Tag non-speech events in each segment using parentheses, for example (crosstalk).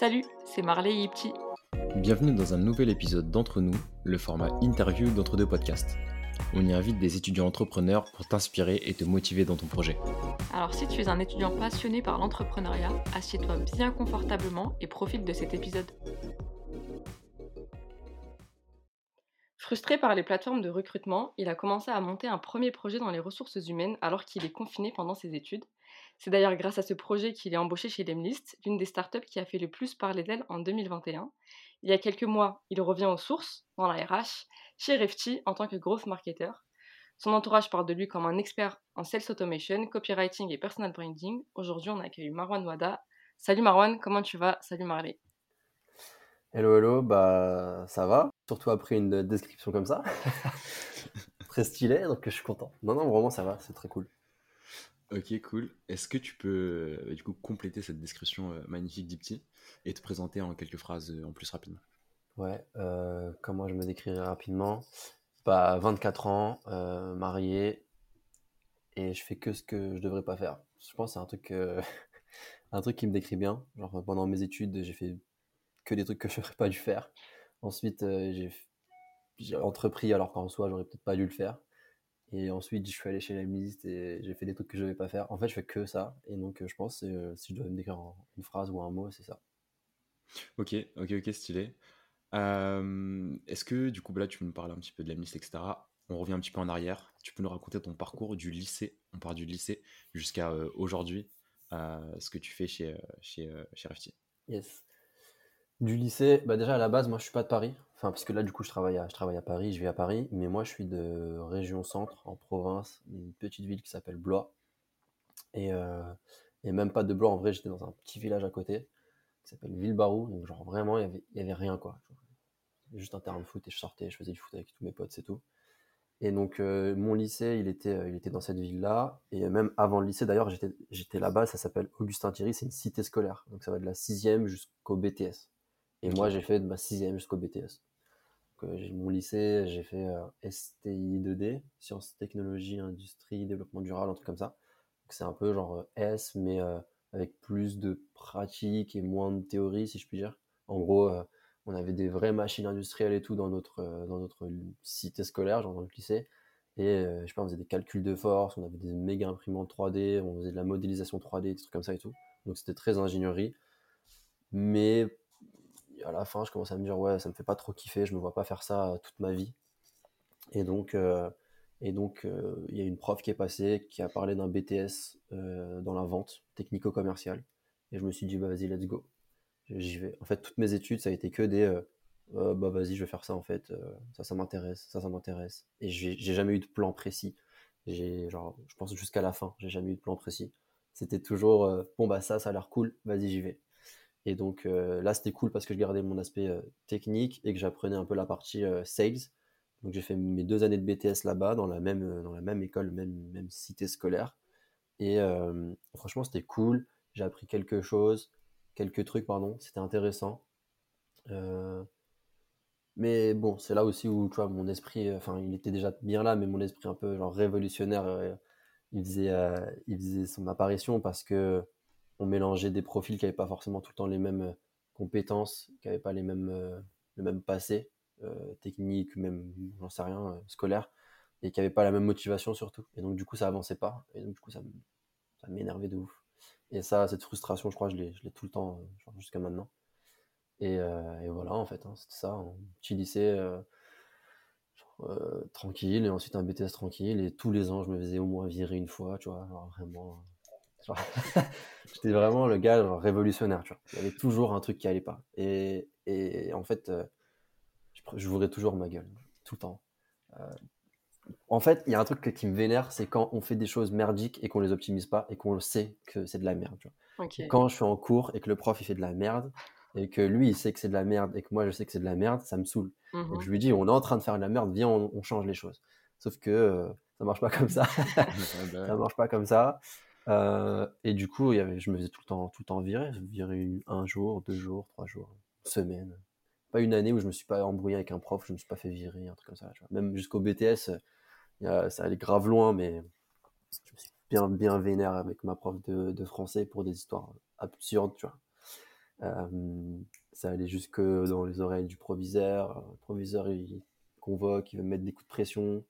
Salut, c'est Marley Yipti. Bienvenue dans un nouvel épisode d'Entre nous, le format interview d'entre deux podcasts. On y invite des étudiants entrepreneurs pour t'inspirer et te motiver dans ton projet. Alors si tu es un étudiant passionné par l'entrepreneuriat, assieds-toi bien confortablement et profite de cet épisode. Frustré par les plateformes de recrutement, il a commencé à monter un premier projet dans les ressources humaines alors qu'il est confiné pendant ses études. C'est d'ailleurs grâce à ce projet qu'il est embauché chez Lemlist, l'une des startups qui a fait le plus parler d'elle en 2021. Il y a quelques mois, il revient aux sources, dans la RH, chez Refty en tant que growth marketer. Son entourage parle de lui comme un expert en sales automation, copywriting et personal branding. Aujourd'hui, on accueille Marwan Wada. Salut Marwan, comment tu vas? Salut Marley. Hello, hello, bah ça va, surtout après une description comme ça. (laughs) très stylé, donc je suis content. Non, non, vraiment ça va, c'est très cool. Ok, cool. Est-ce que tu peux euh, du coup compléter cette description euh, magnifique d'Ipti et te présenter en quelques phrases euh, en plus rapidement? Ouais, comment je me décrirais rapidement Bah, 24 ans, marié, et je fais que ce que je devrais pas faire. Je pense que c'est un truc, (laughs) un truc qui me décrit bien. Genre, pendant mes études, j'ai fait que des trucs que (laughs) je n'aurais pas dû faire. Ensuite, j'ai entrepris alors qu'en soi, j'aurais peut-être pas dû le faire. Et ensuite, je suis allé chez la ministre et j'ai fait des trucs que je ne devais pas faire. En fait, je fais que ça. Et donc, je pense, euh, si je dois me décrire une phrase ou un mot, c'est ça. Ok, ok, ok, stylé. Est-ce que, du coup, là, tu peux nous parler un petit peu de la ministre, etc. On revient un petit peu en arrière. Tu peux nous raconter ton parcours du lycée. On part du lycée jusqu'à euh, aujourd'hui, euh, ce que tu fais chez, chez, chez Refty. Yes. Du lycée, bah déjà à la base, moi je suis pas de Paris. Enfin, parce que là, du coup, je travaille, à, je travaille à Paris, je vis à Paris. Mais moi, je suis de région centre, en province, une petite ville qui s'appelle Blois. Et, euh, et, même pas de Blois, en vrai, j'étais dans un petit village à côté qui s'appelle Villebarou. Donc, genre, vraiment, il y avait, y avait rien, quoi. Juste un terrain de foot et je sortais, je faisais du foot avec tous mes potes, c'est tout. Et donc, euh, mon lycée, il était, euh, il était dans cette ville-là. Et même avant le lycée, d'ailleurs, j'étais là-bas, ça s'appelle Augustin Thierry, c'est une cité scolaire. Donc, ça va de la sixième jusqu'au BTS. Et moi, j'ai fait de ma sixième jusqu'au BTS. Donc, j'ai mon lycée, j'ai fait euh, STI 2D, sciences, technologies, industrie, développement durable, un truc comme ça. c'est un peu genre euh, S, mais euh, avec plus de pratique et moins de théorie, si je puis dire. En gros, on avait des vraies machines industrielles et tout dans notre, dans notre cité scolaire, genre dans le lycée. Et je sais pas, on faisait des calculs de force, on avait des méga imprimantes 3D, on faisait de la modélisation 3D, des trucs comme ça et tout. Donc c'était très ingénierie. Mais à la fin, je commence à me dire, ouais, ça me fait pas trop kiffer, je me vois pas faire ça toute ma vie. Et donc, euh, et donc, euh, il y a une prof qui est passée, qui a parlé d'un BTS euh, dans la vente technico-commerciale. Et je me suis dit, bah vas-y, let's go. J'y vais. En fait, toutes mes études, ça a été que des, bah vas-y, je vais faire ça en fait. ça, ça m'intéresse, ça, ça m'intéresse. Et j'ai jamais eu de plan précis. J'ai, genre, je pense jusqu'à la fin, j'ai jamais eu de plan précis. C'était toujours, bon bah ça, ça a l'air cool, vas-y, j'y vais. Et donc euh, là, c'était cool parce que je gardais mon aspect euh, technique et que j'apprenais un peu la partie euh, sales. Donc j'ai fait mes deux années de BTS là-bas, dans la même, dans la même école, même, même cité scolaire. Et franchement, c'était cool. J'ai appris quelque chose, quelques trucs, pardon. C'était intéressant. mais bon, c'est là aussi où, tu vois, mon esprit, enfin, il était déjà bien là, mais mon esprit un peu genre révolutionnaire, il, faisait, il faisait son apparition parce que on mélangeait des profils qui n'avaient pas forcément tout le temps les mêmes euh, compétences, qui n'avaient pas les mêmes, euh, le même passé euh, technique, même, j'en sais rien, scolaire, et qui n'avaient pas la même motivation surtout. Et donc, du coup, ça avançait pas. Et donc, du coup, ça m'énervait de ouf. Et ça, cette frustration, je crois, je l'ai tout le temps, jusqu'à maintenant. Et, voilà, en fait, hein, c'était ça. Un petit lycée tranquille, et ensuite un BTS tranquille. Et tous les ans, je me faisais au moins virer une fois, tu vois, vraiment (laughs) J'étais vraiment le gars révolutionnaire, tu vois. Il y avait toujours un truc qui allait pas. Et, et en fait, euh, je, voudrais toujours ma gueule, tout le temps. Euh, en fait, il y a un truc qui me vénère, c'est quand on fait des choses merdiques et qu'on les optimise pas et qu'on sait que c'est de la merde. Tu vois. Quand je suis en cours et que le prof il fait de la merde et que lui il sait que c'est de la merde et que moi je sais que c'est de la merde, ça me saoule. Donc mmh je lui dis, on est en train de faire de la merde, viens, on, change les choses. Sauf que euh, ça marche pas comme ça. (laughs) Ça marche pas comme ça. Euh, et du coup, je me faisais tout le temps, tout le temps virer. Virer un jour, deux jours, trois jours, semaine. Pas une année où je me suis pas embrouillé avec un prof, je me suis pas fait virer, un truc comme ça. Même jusqu'au BTS, ça allait grave loin, mais je me suis bien, bien vénère avec ma prof de, français pour des histoires absurdes, tu vois. Euh, ça allait jusque dans les oreilles du proviseur. Le proviseur, il convoque, il veut me mettre des coups de pression.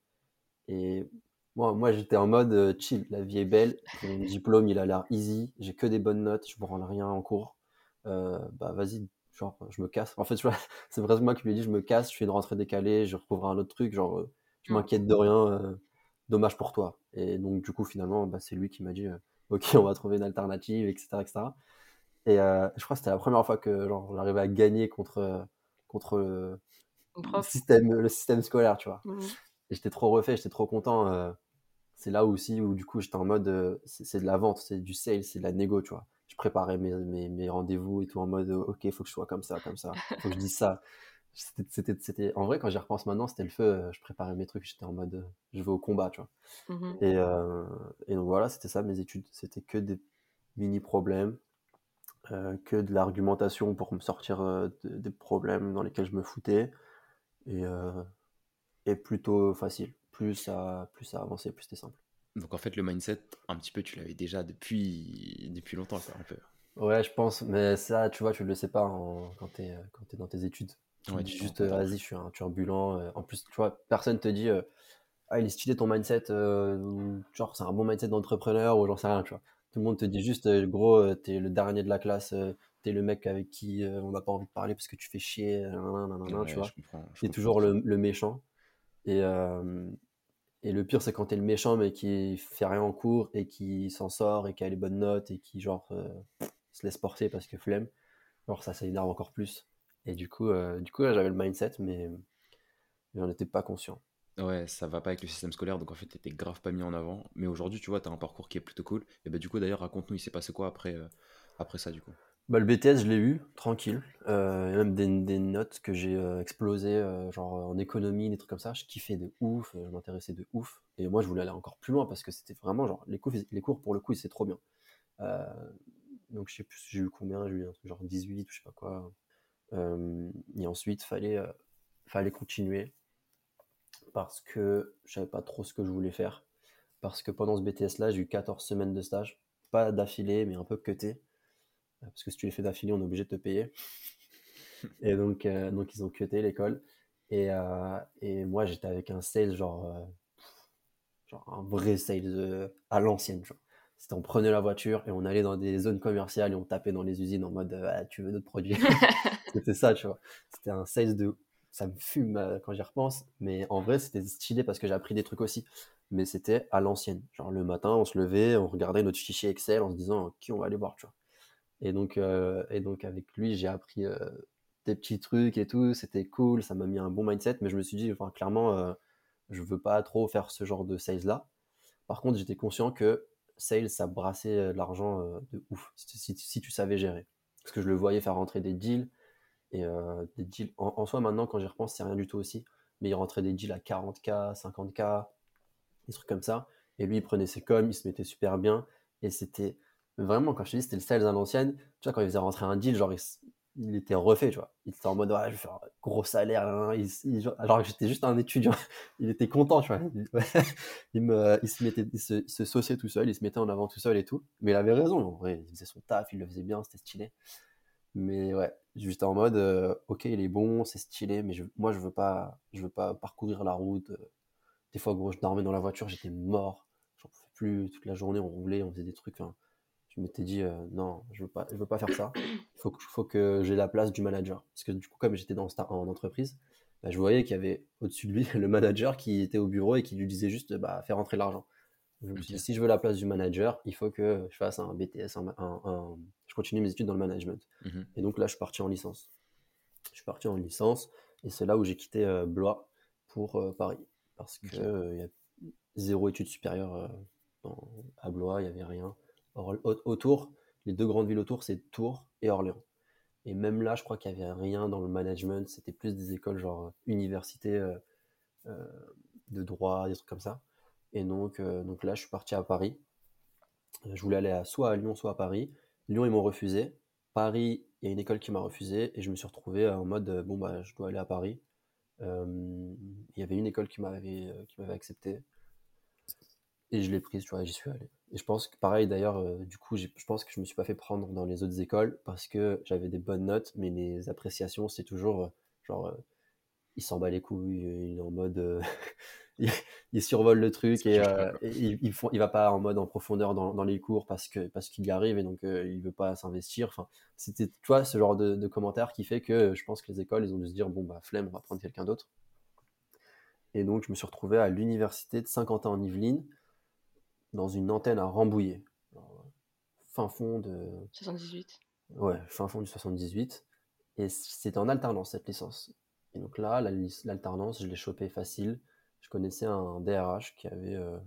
Et moi, moi j'étais en mode euh, chill, la vie est belle, mon (laughs) diplôme, il a l'air easy, j'ai que des bonnes notes, je me rends rien en cours. Euh, bah vas-y, genre, je me casse. En fait, tu vois, (laughs) c'est vraiment moi qui lui ai dit, je me casse, je fais une rentrée décalée, je recouvre un autre truc, genre, je Mm. m'inquiète de rien, dommage pour toi. Et donc, du coup, finalement, bah, c'est lui qui m'a dit, ok, on va trouver une alternative, etc. etc. Et je crois que c'était la première fois que genre, j'arrivais à gagner contre, contre le, système, le système scolaire, tu vois. Mhm. Et j'étais trop refait, j'étais trop content. euh, c'est là aussi où du coup j'étais en mode euh, c'est de la vente, c'est du sales, c'est de la négo, tu vois. Je préparais mes, mes, mes rendez-vous et tout en mode euh, ok, faut que je sois comme ça, comme ça, faut que je dise ça. (laughs) C'était. En vrai, quand j'y repense maintenant, c'était le feu. Je préparais mes trucs, j'étais en mode je vais au combat, tu vois. Mhm. Et, euh, et donc voilà, c'était ça mes études. C'était que des mini-problèmes, euh, que de l'argumentation pour me sortir euh, de- des problèmes dans lesquels je me foutais. Et, et plutôt facile. Plus ça, plus ça avançait, plus c'était simple. Donc en fait, le mindset, un petit peu, tu l'avais déjà depuis, depuis longtemps, quoi, un peu. Ouais, je pense, mais ça, tu vois, tu le sais pas en- quand t'es quand t'es dans tes études. Tu Ouais, tu juste, vas-y, je suis un turbulent. euh, En plus, tu vois, personne te dit, euh, ah, il est stylé ton mindset, euh, genre, c'est un bon mindset d'entrepreneur, ou j'en sais rien, tu vois. Tout le monde te dit juste, gros, t'es le dernier de la classe, t'es le mec avec qui on n'a pas envie de parler parce que tu fais chier, tu Ouais, vois. T'es toujours le, le méchant. Et, le pire, c'est quand t'es le méchant, mais qui fait rien en cours et qui s'en sort et qui a les bonnes notes et qui, genre, euh, se laisse porter parce que flemme. Genre, ça, ça énerve encore plus. Et du coup, euh, du coup j'avais le mindset, mais, mais j'en étais pas conscient. Ouais, ça va pas avec le système scolaire, donc en fait, t'étais grave pas mis en avant. Mais aujourd'hui, tu vois, t'as un parcours qui est plutôt cool. Et bah, du coup, d'ailleurs, raconte-nous, il s'est passé quoi après, euh, après ça, du coup? Bah, le BTS, je l'ai eu, tranquille. Euh, même des, notes que j'ai euh, explosées, euh, genre en économie, des trucs comme ça. Je kiffais de ouf, euh, je m'intéressais de ouf. Et moi, je voulais aller encore plus loin parce que c'était vraiment genre, les cours, pour le coup, c'est trop bien. Euh, donc, je sais plus, j'ai eu combien, j'ai eu un truc genre 18 ou je sais pas quoi. Euh, et ensuite, fallait, euh, fallait continuer parce que je savais pas trop ce que je voulais faire. Parce que pendant ce BTS-là, j'ai eu 14 semaines de stage. Pas d'affilée, mais un peu cuté. Parce que si tu les fais d'affilée, on est obligé de te payer. Et donc, euh, donc ils ont cuté l'école. Et, euh, et moi, j'étais avec un sales, genre, euh, genre un vrai sales à l'ancienne. C'était on prenait la voiture et on allait dans des zones commerciales et on tapait dans les usines en mode Ah, tu veux notre produit? (laughs) C'était ça, tu vois. C'était un sales de. Ça me fume quand j'y repense, mais en vrai, c'était stylé parce que j'ai appris des trucs aussi. Mais c'était à l'ancienne. Genre le matin, on se levait, on regardait notre fichier Excel en se disant qui on va aller voir, tu vois. Et donc, euh, et donc avec lui, j'ai appris euh, des petits trucs et tout. C'était cool, ça m'a mis un bon mindset. Mais je me suis dit, clairement, euh, je veux pas trop faire ce genre de sales là. Par contre, j'étais conscient que sales, ça brassait euh, l'argent de ouf si, tu savais gérer. Parce que je le voyais faire rentrer des deals. Et des deals, en, en soi, maintenant, quand j'y repense, c'est rien du tout aussi. Mais il rentrait des deals à 40K, 50K, des trucs comme ça. Et lui, il prenait ses coms, il se mettait super bien. Et c'était vraiment, quand je te dis, c'était le sales à l'ancienne. Tu vois, quand il faisait rentrer un deal, genre, il, il était refait, tu vois. Il était en mode, ouais, je vais faire un gros salaire. alors que j'étais juste un étudiant. (laughs) Il était content, tu vois. Il, (laughs) se mettait, il se, se sauçait tout seul, il se mettait en avant tout seul et tout. Mais il avait raison, en vrai. Il faisait son taf, il le faisait bien, c'était stylé. Mais ouais, juste en mode, euh, ok, il est bon, c'est stylé, mais moi, je veux pas, je veux pas parcourir la route. euh. Des fois, gros, je dormais dans la voiture, j'étais mort. J'en pouvais plus toute la journée, on roulait, on faisait des trucs. hein. Je m'étais dit, euh, non, je veux pas, je veux pas faire ça. Il faut que, faut que j'ai la place du manager. Parce que du coup, comme j'étais dans, en entreprise, bah, je voyais qu'il y avait au-dessus de lui (laughs) le manager qui était au bureau et qui lui disait juste, bah, faire rentrer l'argent. Je me suis dit, si je veux la place du manager, il faut que je fasse un BTS, un, un- un- je continue mes études dans le management. Mhm. Et donc là, je suis parti en licence. Je suis parti en licence et c'est là où j'ai quitté euh, Blois pour euh, Paris. Parce Ok. que euh, il y a zéro études supérieures euh, dans- à Blois, il n'y avait rien. Autour, les deux grandes villes autour, c'est Tours et Orléans. Et même là, je crois qu'il n'y avait rien dans le management. C'était plus des écoles genre euh, université euh, euh, de droit, des trucs comme ça. Et donc, donc là, je suis parti à Paris. Je voulais aller à, soit à Lyon, soit à Paris. Lyon, ils m'ont refusé. Paris, il y a une école qui m'a refusé. Et je me suis retrouvé en mode, bon, bah, je dois aller à Paris. Il y avait une école qui m'avait accepté. Et je l'ai prise, tu vois, j'y suis allé. Et je pense que pareil d'ailleurs, euh, du coup, je pense que je me suis pas fait prendre dans les autres écoles parce que j'avais des bonnes notes, mais les appréciations, c'est toujours euh, genre, euh, il s'en bat les couilles, il est en mode, (laughs) il, survole le truc et, il, il, va pas en mode en profondeur dans, les cours parce que parce qu'il y arrive et donc il veut pas s'investir. Enfin, c'était, tu vois, ce genre de, de commentaire qui fait que je pense que les écoles, ils ont dû se dire bon bah flemme, on va prendre quelqu'un d'autre. Et donc je me suis retrouvé à l'université de Saint-Quentin en Yvelines dans une antenne à Rambouillet. fin fond de. 78. Ouais, fin fond du 78. Et c'était en alternance cette licence. Et donc là, l'alternance, je l'ai chopé facile. Je connaissais un DRH qui avait euh,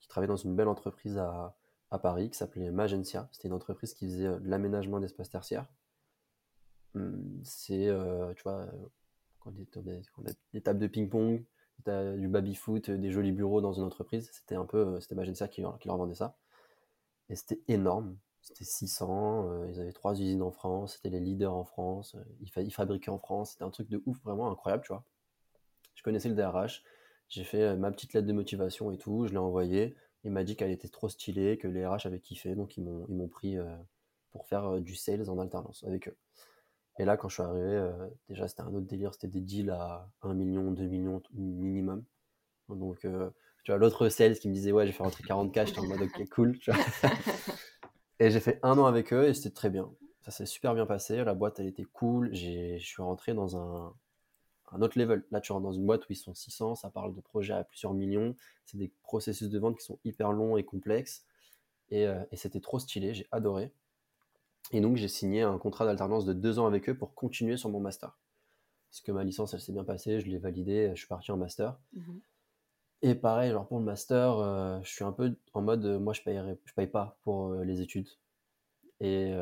qui travaillait dans une belle entreprise à, à Paris qui s'appelait Magencia. C'était une entreprise qui faisait euh, de l'aménagement d'espaces tertiaires. Hum, c'est, euh, tu vois, quand on a des tables de ping-pong, du baby-foot, des jolis bureaux dans une entreprise. C'était un peu, euh, c'était Magensia qui, qui, leur vendait ça. Et c'était énorme. C'était 600, euh, ils avaient trois usines en France, c'était les leaders en France, euh, ils, fabriquaient en France, c'était un truc de ouf, vraiment incroyable, tu vois. Je connaissais le DRH, j'ai fait ma petite lettre de motivation et tout, je l'ai envoyé, il m'a dit qu'elle était trop stylée, que les RH avaient kiffé, donc ils m'ont pris pour faire du sales en alternance avec eux. Et là, quand je suis arrivé, euh, déjà, c'était un autre délire. C'était des deals à 1 million, 2 millions minimum. Donc, euh, tu vois, l'autre sales qui me disait, ouais, j'ai fait rentrer 40K, j'étais en mode, ok, cool. (laughs) et j'ai fait un an avec eux et c'était très bien. Ça s'est super bien passé. La boîte, elle était cool. Je suis rentré dans un, un autre level. Là, tu rentres dans une boîte où ils sont 600, ça parle de projets à plusieurs millions. C'est des processus de vente qui sont hyper longs et complexes. Et, euh, et c'était trop stylé, j'ai adoré. Et donc, j'ai signé un contrat d'alternance de deux ans avec eux pour continuer sur mon master. Parce que ma licence, elle s'est bien passée, je l'ai validée, je suis parti en master. Mhm. Et pareil, genre pour le master, euh, je suis un peu en mode, euh, moi, je ne je paye pas pour euh, les études. Et,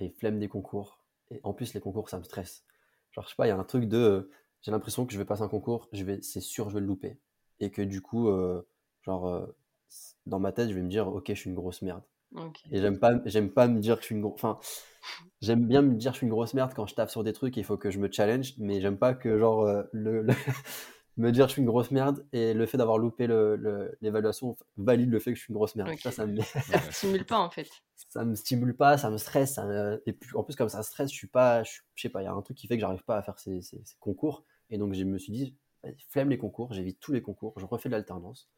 et, flemme des concours. Et en plus, les concours, ça me stresse. Genre, je sais pas, il y a un truc de, j'ai l'impression que je vais passer un concours, je vais, c'est sûr, je vais le louper. Et que du coup, genre, dans ma tête, je vais me dire, ok, je suis une grosse merde. Et j'aime pas, j'aime pas me dire que je suis une enfin, j'aime bien me dire que je suis une grosse merde quand je tape sur des trucs, il faut que je me challenge, mais j'aime pas que genre euh, le, (laughs) me dire que je suis une grosse merde et le fait d'avoir loupé l'évaluation valide le fait que je suis une grosse merde. Ça, ça me (laughs) stimule pas en fait. Ça me stimule pas, ça me stresse, ça et puis, en plus comme ça stresse, je suis pas, je, sais pas, il y a un truc qui fait que j'arrive pas à faire ces, ces, ces, concours et donc je me suis dit, flemme les concours, j'évite tous les concours, je refais de l'alternance.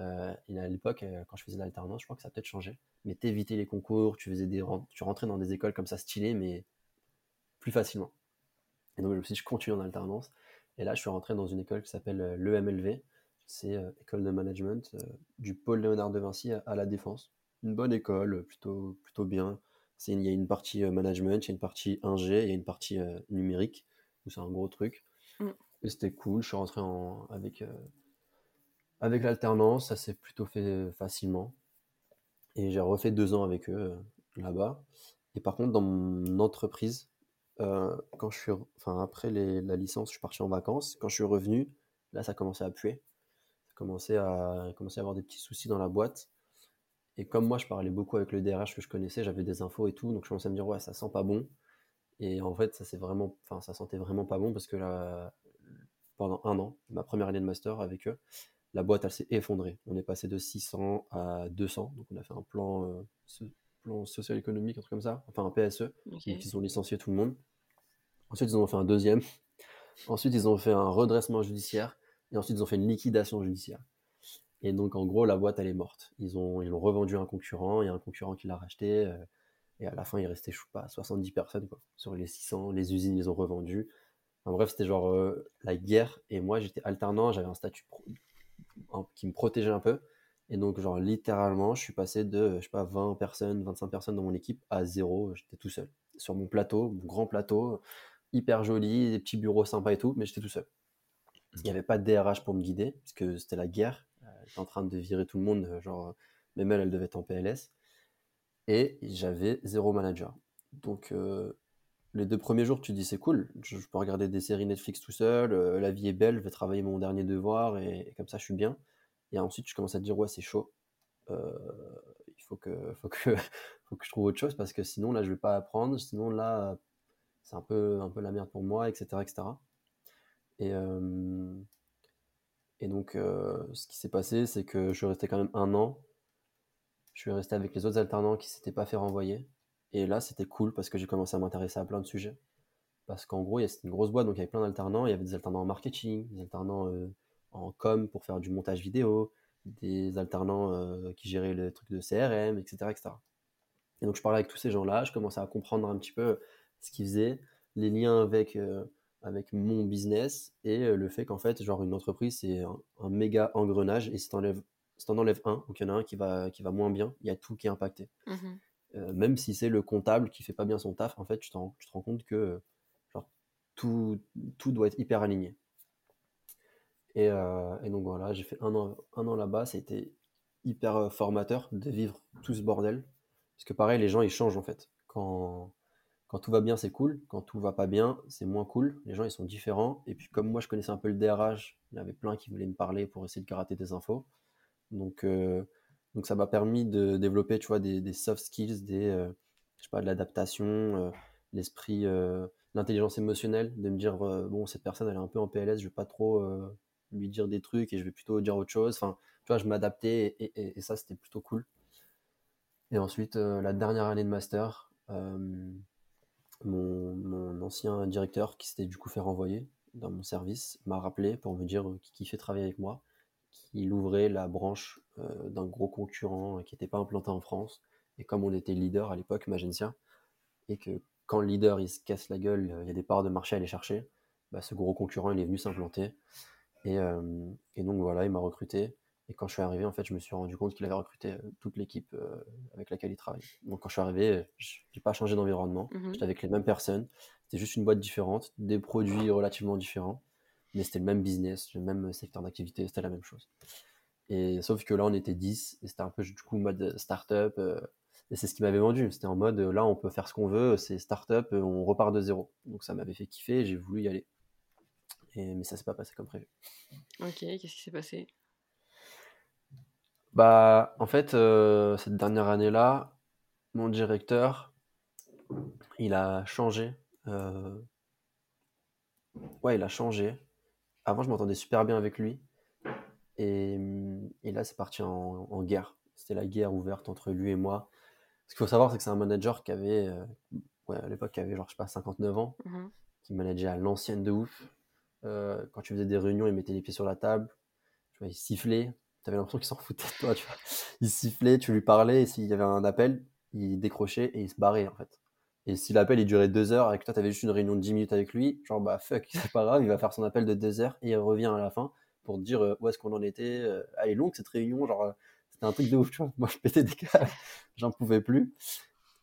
Euh, et à l'époque, euh, quand je faisais l'alternance, je crois que ça a peut-être changé. Mais t'évitais les concours, tu faisais des, tu rentrais dans des écoles comme ça stylées, mais plus facilement. Et donc je me suis dit, je continue en alternance. Et là, je suis rentré dans une école qui s'appelle euh, l'EMLV. C'est école de management du pôle Léonard de Vinci à, la Défense. Une bonne école, plutôt, plutôt bien. Il y a une partie management, il y a une partie ingé, il y a une partie numérique, où c'est un gros truc. Mm. Et c'était cool. Je suis rentré en, avec avec l'alternance, ça s'est plutôt fait facilement. Et j'ai refait deux ans avec eux euh, là-bas. Et par contre, dans mon entreprise, euh, quand je suis, enfin après la licence, je suis parti en vacances. Quand je suis revenu, là, ça commençait à puer. Ça commençait à, commençait à avoir des petits soucis dans la boîte. Et comme moi, je parlais beaucoup avec le DRH que je connaissais, j'avais des infos et tout, donc je commençais à me dire ouais, ça sent pas bon. Et en fait, ça c'est vraiment, sentait vraiment pas bon parce que pendant un an, ma première année de master avec eux, la boîte elle s'est effondrée. On est passé de 600 à 200, donc on a fait un plan, euh, plan social-économique, un truc comme ça, enfin un PSE, ils ont licencié tout le monde. Ensuite ils ont fait un deuxième, ensuite ils ont fait un redressement judiciaire, et ensuite ils ont fait une liquidation judiciaire. Et donc en gros la boîte elle est morte. Ils ont, ils ont revendu à un concurrent, il y a un concurrent qui l'a racheté, euh, et à la fin il restait je sais pas 70 personnes quoi. Sur les 600, les usines ils ont revendu. En bref, c'était genre euh, la guerre. Et moi, j'étais alternant, j'avais un statut qui me protégeait un peu. Et donc, genre, littéralement, je suis passé de, je sais pas, 20 personnes, 25 personnes dans mon équipe à zéro. J'étais tout seul. Sur mon plateau, mon grand plateau, hyper joli, des petits bureaux sympas et tout, mais j'étais tout seul. Il n'y avait pas de DRH pour me guider, parce que c'était la guerre. Euh, j'étais en train de virer tout le monde, euh, genre, même elle, elle devait être en PLS. Et j'avais zéro manager. Donc, euh, les deux premiers jours, tu dis c'est cool, je, peux regarder des séries Netflix tout seul, euh, la vie est belle, je vais travailler mon dernier devoir et, comme ça je suis bien. Et ensuite, je commence à te dire ouais, c'est chaud. Euh, il faut que, (laughs) faut, que, faut que je trouve autre chose parce que sinon là, je vais pas apprendre, sinon là, c'est un peu, un peu la merde pour moi, etc. etc. Et, euh, Et donc, ce qui s'est passé, c'est que je suis resté quand même un an. Je suis resté avec les autres alternants qui s'étaient pas fait renvoyer. Et là, c'était cool parce que j'ai commencé à m'intéresser à plein de sujets. Parce qu'en gros, c'était une grosse boîte, donc il y avait plein d'alternants. Il y avait des alternants en marketing, des alternants euh, en com pour faire du montage vidéo, des alternants euh, qui géraient le truc de CRM, etc., etc. Et donc, je parlais avec tous ces gens-là, je commençais à comprendre un petit peu ce qu'ils faisaient, les liens avec, euh, avec mon business et le fait qu'en fait, genre, une entreprise, c'est un, méga engrenage et si si t'en enlèves un, donc il y en a un qui va, qui va moins bien, il y a tout qui est impacté. Mhm. Euh, même si c'est le comptable qui fait pas bien son taf, en fait, tu, te rends compte que euh, tout, doit être hyper aligné. Et, euh, et donc voilà, j'ai fait un an, là-bas, ça a été hyper formateur de vivre tout ce bordel. Parce que pareil, les gens, ils changent en fait. Quand, tout va bien, c'est cool. Quand tout va pas bien, c'est moins cool. Les gens, ils sont différents. Et puis comme moi, je connaissais un peu le DRH, il y avait plein qui voulaient me parler pour essayer de gratter des infos. Donc, donc ça m'a permis de développer, tu vois, des, soft skills, des, euh, je sais pas, de l'adaptation, euh, l'esprit, euh, l'intelligence émotionnelle, de me dire, bon, cette personne, elle est un peu en PLS, je vais pas trop lui dire des trucs et je vais plutôt dire autre chose. Enfin, tu vois, je m'adaptais et, ça, c'était plutôt cool. Et ensuite, la dernière année de master, mon, mon ancien directeur, qui s'était du coup fait renvoyer dans mon service, m'a rappelé pour me dire qu'il kiffait travailler avec moi, qu'il ouvrait la branche euh, d'un gros concurrent euh, qui n'était pas implanté en France. Et comme on était leader à l'époque, Magencia, et que quand le leader il se casse la gueule, euh, il y a des parts de marché à aller chercher, bah, ce gros concurrent il est venu s'implanter. Et, euh, et donc voilà, il m'a recruté. Et quand je suis arrivé, en fait, je me suis rendu compte qu'il avait recruté toute l'équipe avec laquelle il travaille. Donc quand je suis arrivé, je n'ai pas changé d'environnement. Mhm. J'étais avec les mêmes personnes. C'était juste une boîte différente, des produits relativement différents. Mais c'était le même business, le même secteur d'activité, c'était la même chose. Et sauf que là, on était 10, et c'était un peu du coup mode start-up. euh, et c'est ce qui m'avait vendu. C'était en mode, euh, là, on peut faire ce qu'on veut, c'est start-up, euh, on repart de zéro. Donc ça m'avait fait kiffer, j'ai voulu y aller. Et, mais ça s'est pas passé comme prévu. Ok, qu'est-ce qui s'est passé? Bah, en fait, euh, cette dernière année-là, mon directeur, il a changé. euh, Ouais, il a changé. Avant, je m'entendais super bien avec lui. Et, et là, c'est parti en, en guerre. C'était la guerre ouverte entre lui et moi. Ce qu'il faut savoir, c'est que c'est un manager qui avait, euh, ouais, à l'époque, qui avait genre, je sais pas, 59 ans, Mhm. qui manageait à l'ancienne de ouf. Euh, quand tu faisais des réunions, il mettait les pieds sur la table. Tu vois, il sifflait. Tu avais l'impression qu'il s'en foutait de toi. Tu vois. Il sifflait, tu lui parlais, et s'il y avait un appel, il décrochait et il se barrait, en fait. Et si l'appel il durait deux heures et que toi, tu avais juste une réunion de 10 minutes avec lui, genre, bah fuck, c'est pas grave, il va faire son appel de deux heures et il revient à la fin pour te dire euh, où est-ce qu'on en était. Euh, elle est longue cette réunion, genre, euh, c'était un truc de ouf, tu vois. (laughs) Moi, je pétais des câbles, j'en pouvais plus.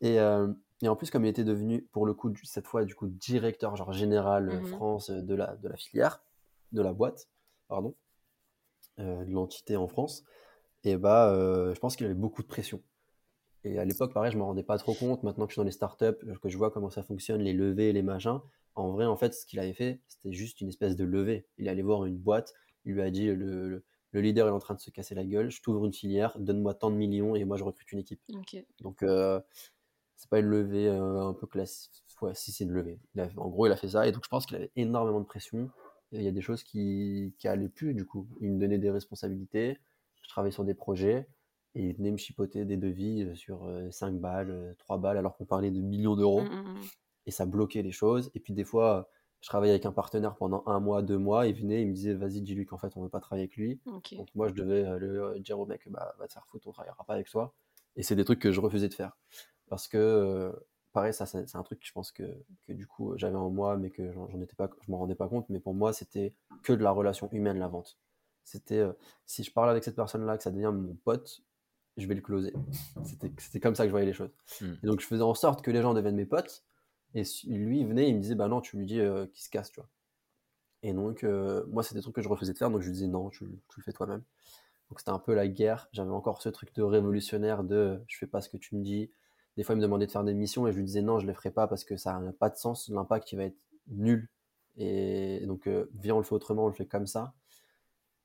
Et, euh, et en plus, comme il était devenu, pour le coup, cette fois, du coup, directeur, genre général Mhm. France de la, de la filière, de la boîte, pardon, de l'entité en France, et bah, je pense qu'il avait beaucoup de pression. Et à l'époque, pareil, je me rendais pas trop compte. Maintenant que je suis dans les startups, que je vois comment ça fonctionne, les levées, les machins, en vrai, en fait, ce qu'il avait fait, c'était juste une espèce de levée. Il allait voir une boîte, il lui a dit le, le, le leader est en train de se casser la gueule, je t'ouvre une filière, donne-moi tant de millions et moi je recrute une équipe. Donc, euh, c'est pas une levée euh, un peu classique. Ouais, si, c'est une levée. A- en gros, il a fait ça. Et donc, je pense qu'il avait énormément de pression. Et il y a des choses qui, qui allaient plus, du coup. Il me donnait des responsabilités. Je travaillais sur des projets. Et il venait me chipoter des devis sur euh, 5 balles, euh, 3 balles, alors qu'on parlait de millions d'euros. Mhm, mhm. Et ça bloquait les choses. Et puis, des fois, je travaillais avec un partenaire pendant un mois, deux mois. Il venait, il me disait, vas-y, dis-lui qu'en fait, on veut pas travailler avec lui. Donc moi, je devais le dire au mec, bah, va te faire foutre, on travaillera pas avec toi. Et c'est des trucs que je refusais de faire. Parce que, pareil, ça, c'est un truc que je pense que, que du coup, j'avais en moi, mais que j'en j'en étais pas, je m'en rendais pas compte. Mais pour moi, c'était que de la relation humaine, la vente. C'était, euh, si je parle avec cette personne-là, que ça devient mon pote, je vais le closer. C'était c'était comme ça que je voyais les choses. Hmm. Et donc, je faisais en sorte que les gens deviennent mes potes. Et lui, il venait, il me disait, bah non, tu lui dis euh, qu'il se casse, tu vois. Et donc, euh, moi, c'est des trucs que je refusais de faire, donc je lui disais, non, tu, tu le fais toi-même. Donc, c'était un peu la guerre. J'avais encore ce truc de révolutionnaire de je fais pas ce que tu me dis. Des fois, il me demandait de faire des missions et je lui disais, non, je les ferai pas parce que ça n'a pas de sens. L'impact, il va être nul. Et donc, euh, viens, on le fait autrement, on le fait comme ça.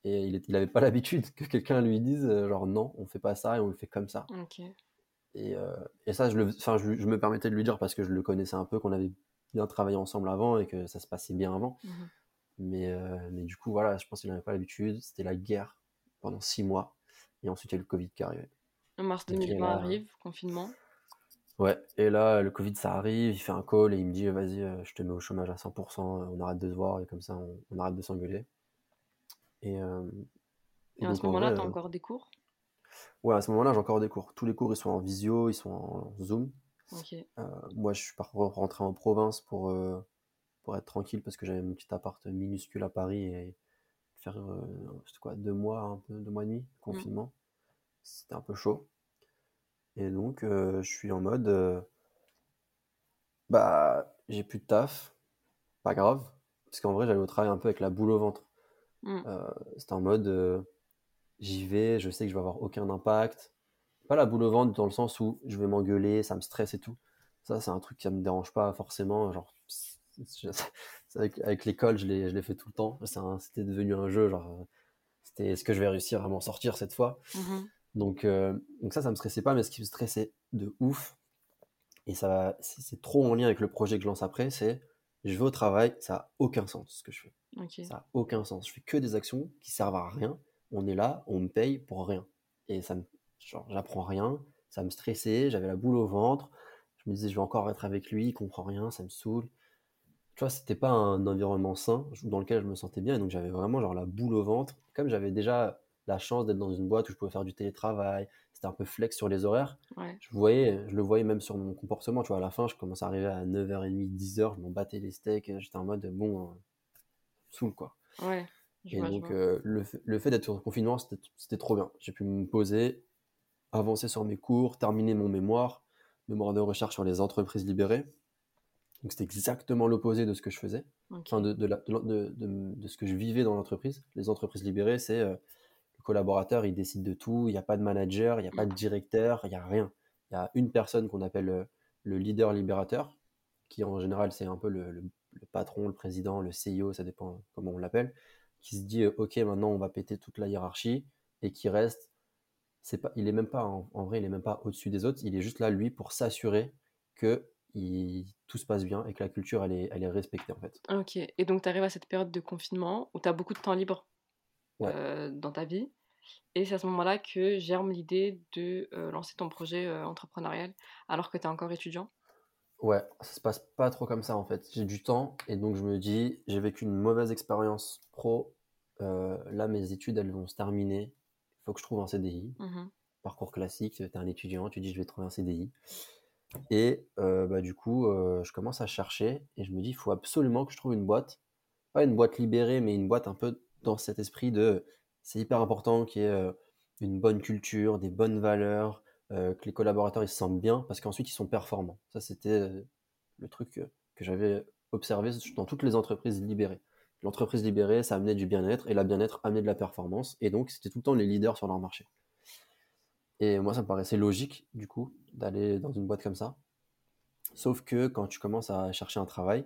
Et il, est- il avait pas (laughs) l'habitude que quelqu'un lui dise, euh, genre, non, on fait pas ça et on le fait comme ça. Et, euh, et ça, je, le, je, je me permettais de lui dire parce que je le connaissais un peu, qu'on avait bien travaillé ensemble avant et que ça se passait bien avant. Mhm. Mais, euh, mais du coup, voilà, je pense qu'il n'avait pas l'habitude. C'était la guerre pendant six mois. Et ensuite, il y a eu le Covid qui arrivé. En mars Donc, il est 2020 là. arrive, confinement. Ouais, et là, le Covid, ça arrive, il fait un call et il me dit, vas-y, je te mets au chômage à 100%, euh, on arrête de se voir et comme ça, on, on arrête de s'engueuler. Et, euh, Et et à ce en moment-là, tu as euh, encore des cours? Ouais, à ce moment-là, j'ai encore des cours. Tous les cours, ils sont en visio, ils sont en Zoom. Euh, moi, je suis par contre rentré en province pour, pour être tranquille parce que j'avais mon petit appart minuscule à Paris et faire, quoi, deux mois, un peu, deux mois et demi, de confinement. C'était un peu chaud. Et donc, euh, je suis en mode, euh, bah, j'ai plus de taf, pas grave, parce qu'en vrai, j'allais au travail un peu avec la boule au ventre. Mm. Euh, c'était en mode, euh, j'y vais, je sais que je vais avoir aucun impact. Pas la boule au ventre dans le sens où je vais m'engueuler, ça me stresse et tout. Ça, c'est un truc qui me dérange pas forcément. Genre, (laughs) avec, avec l'école, je l'ai, je l'ai fait tout le temps. C'était devenu un jeu. Genre, c'était est-ce que je vais réussir à m'en sortir cette fois? Mhm. Donc, euh, donc ça, ça me stressait pas, mais ce qui me stressait de ouf, et ça c'est c'est trop en lien avec le projet que je lance après, c'est je vais au travail, ça a aucun sens ce que je fais. Ça a aucun sens. Je fais que des actions qui servent à rien. On est là, on me paye pour rien. Et ça me, genre, j'apprends rien, ça me stressait, j'avais la boule au ventre. Je me disais, je vais encore être avec lui, il comprend rien, ça me saoule. Tu vois, c'était pas un environnement sain dans lequel je me sentais bien. Et donc, j'avais vraiment genre la boule au ventre. Comme j'avais déjà la chance d'être dans une boîte où je pouvais faire du télétravail, c'était un peu flex sur les horaires. Ouais. Je, voyais, je le voyais même sur mon comportement. Tu vois, à la fin, je commençais à arriver à 9h30, 10h, je m'en battais les steaks. J'étais en mode, bon, saoule quoi. Ouais. Et donc, euh, le, fait- le fait d'être en confinement, c'était trop bien. J'ai pu me poser, avancer sur mes cours, terminer mon mémoire, mémoire de recherche sur les entreprises libérées. Donc, c'était exactement l'opposé de ce que je faisais, Ok. enfin, de, de, la- de, de- ce que je vivais dans l'entreprise. Les entreprises libérées, c'est euh, le collaborateur, il décide de tout, il n'y a pas de manager, il n'y a pas de directeur, il n'y a rien. Il y a une personne qu'on appelle euh, le leader libérateur, qui en général, c'est un peu le, le- le patron, le président, le CIO, ça dépend comment on l'appelle, qui se dit euh, ok maintenant on va péter toute la hiérarchie et qui reste c'est pas il est même pas en, en vrai il est même pas au-dessus des autres il est juste là lui pour s'assurer que il- tout se passe bien et que la culture elle est, elle est respectée en fait Ok. Et donc, tu arrives à cette période de confinement où tu as beaucoup de temps libre Ouais. euh, dans ta vie. Et c'est à ce moment-là que germe l'idée de euh, lancer ton projet euh, entrepreneurial alors que tu es encore étudiant? Ouais ça se passe pas trop comme ça en fait. J'ai du temps et donc je me dis j'ai vécu une mauvaise expérience pro. Euh, là mes études elles vont se terminer. Il faut que je trouve un CDI Mhm. parcours classique, tu es un étudiant, tu dis je vais trouver un CDI. Et euh, bah, du coup, euh, je commence à chercher et je me dis il faut absolument que je trouve une boîte, pas une boîte libérée, mais une boîte un peu dans cet esprit de c'est hyper important qu'il y ait une bonne culture, des bonnes valeurs, euh, que les collaborateurs ils se sentent bien parce qu'ensuite ils sont performants. Ça, c'était euh, le truc que, que j'avais observé dans toutes les entreprises libérées. L'entreprise libérée, ça amenait du bien-être et la bien-être amenait de la performance et donc c'était tout le temps les leaders sur leur marché. Et moi, ça me paraissait logique, du coup, d'aller dans une boîte comme ça. Sauf que quand tu commences à chercher un travail,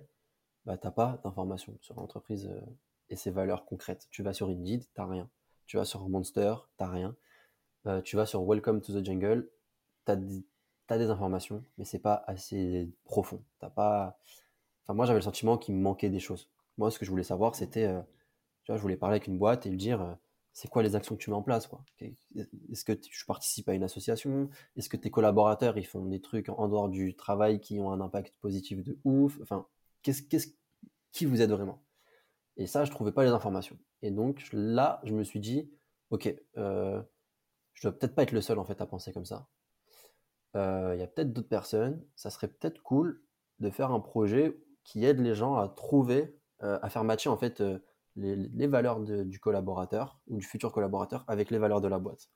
bah, tu n'as pas d'informations sur l'entreprise euh, et ses valeurs concrètes. Tu vas sur Indeed, tu rien. Tu vas sur Monster, tu rien. Euh, tu vas sur Welcome to the Jungle, tu as, des informations, mais c'est pas assez profond. T'as pas... enfin, moi, j'avais le sentiment qu'il me manquait des choses. Moi, ce que je voulais savoir, c'était, euh, tu vois, je voulais parler avec une boîte et lui dire, euh, c'est quoi les actions que tu mets en place, quoi? Est-ce que tu participes à une association? Est-ce que tes collaborateurs, ils font des trucs en dehors du travail qui ont un impact positif de ouf? Enfin, qu'est-ce, qu'est-ce, qui vous aide vraiment? Et ça, je trouvais pas les informations. Et donc là, je me suis dit, ok, euh, je dois peut-être pas être le seul en fait à penser comme ça. Il euh, y a peut-être d'autres personnes. Ça serait peut-être cool de faire un projet qui aide les gens à trouver, euh, à faire matcher en fait euh, les, valeurs du collaborateur ou du futur collaborateur avec les valeurs de la boîte.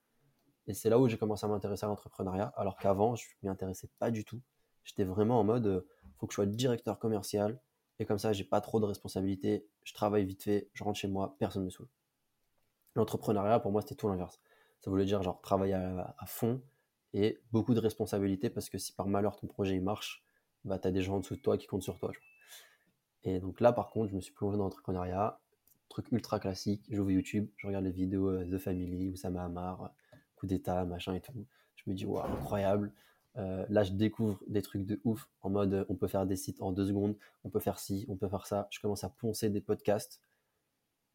Et c'est là où j'ai commencé à m'intéresser à l'entrepreneuriat, alors qu'avant, je m'y intéressais pas du tout. J'étais vraiment en mode, faut que je sois directeur commercial, et comme ça, j'ai pas trop de responsabilités, je travaille vite fait, je rentre chez moi, personne ne me saoule. L'entrepreneuriat, pour moi, c'était tout l'inverse. Ça voulait dire genre travailler à, fond et beaucoup de responsabilités parce que si par malheur ton projet il marche, bah, tu as des gens en dessous de toi qui comptent sur toi. Et donc là, par contre, je me suis plongé dans l'entrepreneuriat, truc ultra classique. J'ouvre YouTube, je regarde les vidéos euh, The Family, Oussama Hamar, coup d'état, machin et tout. Je me dis, waouh, incroyable. Euh, là, je découvre des trucs de ouf en mode on peut faire des sites en deux secondes, on peut faire ci, on peut faire ça. Je commence à poncer des podcasts.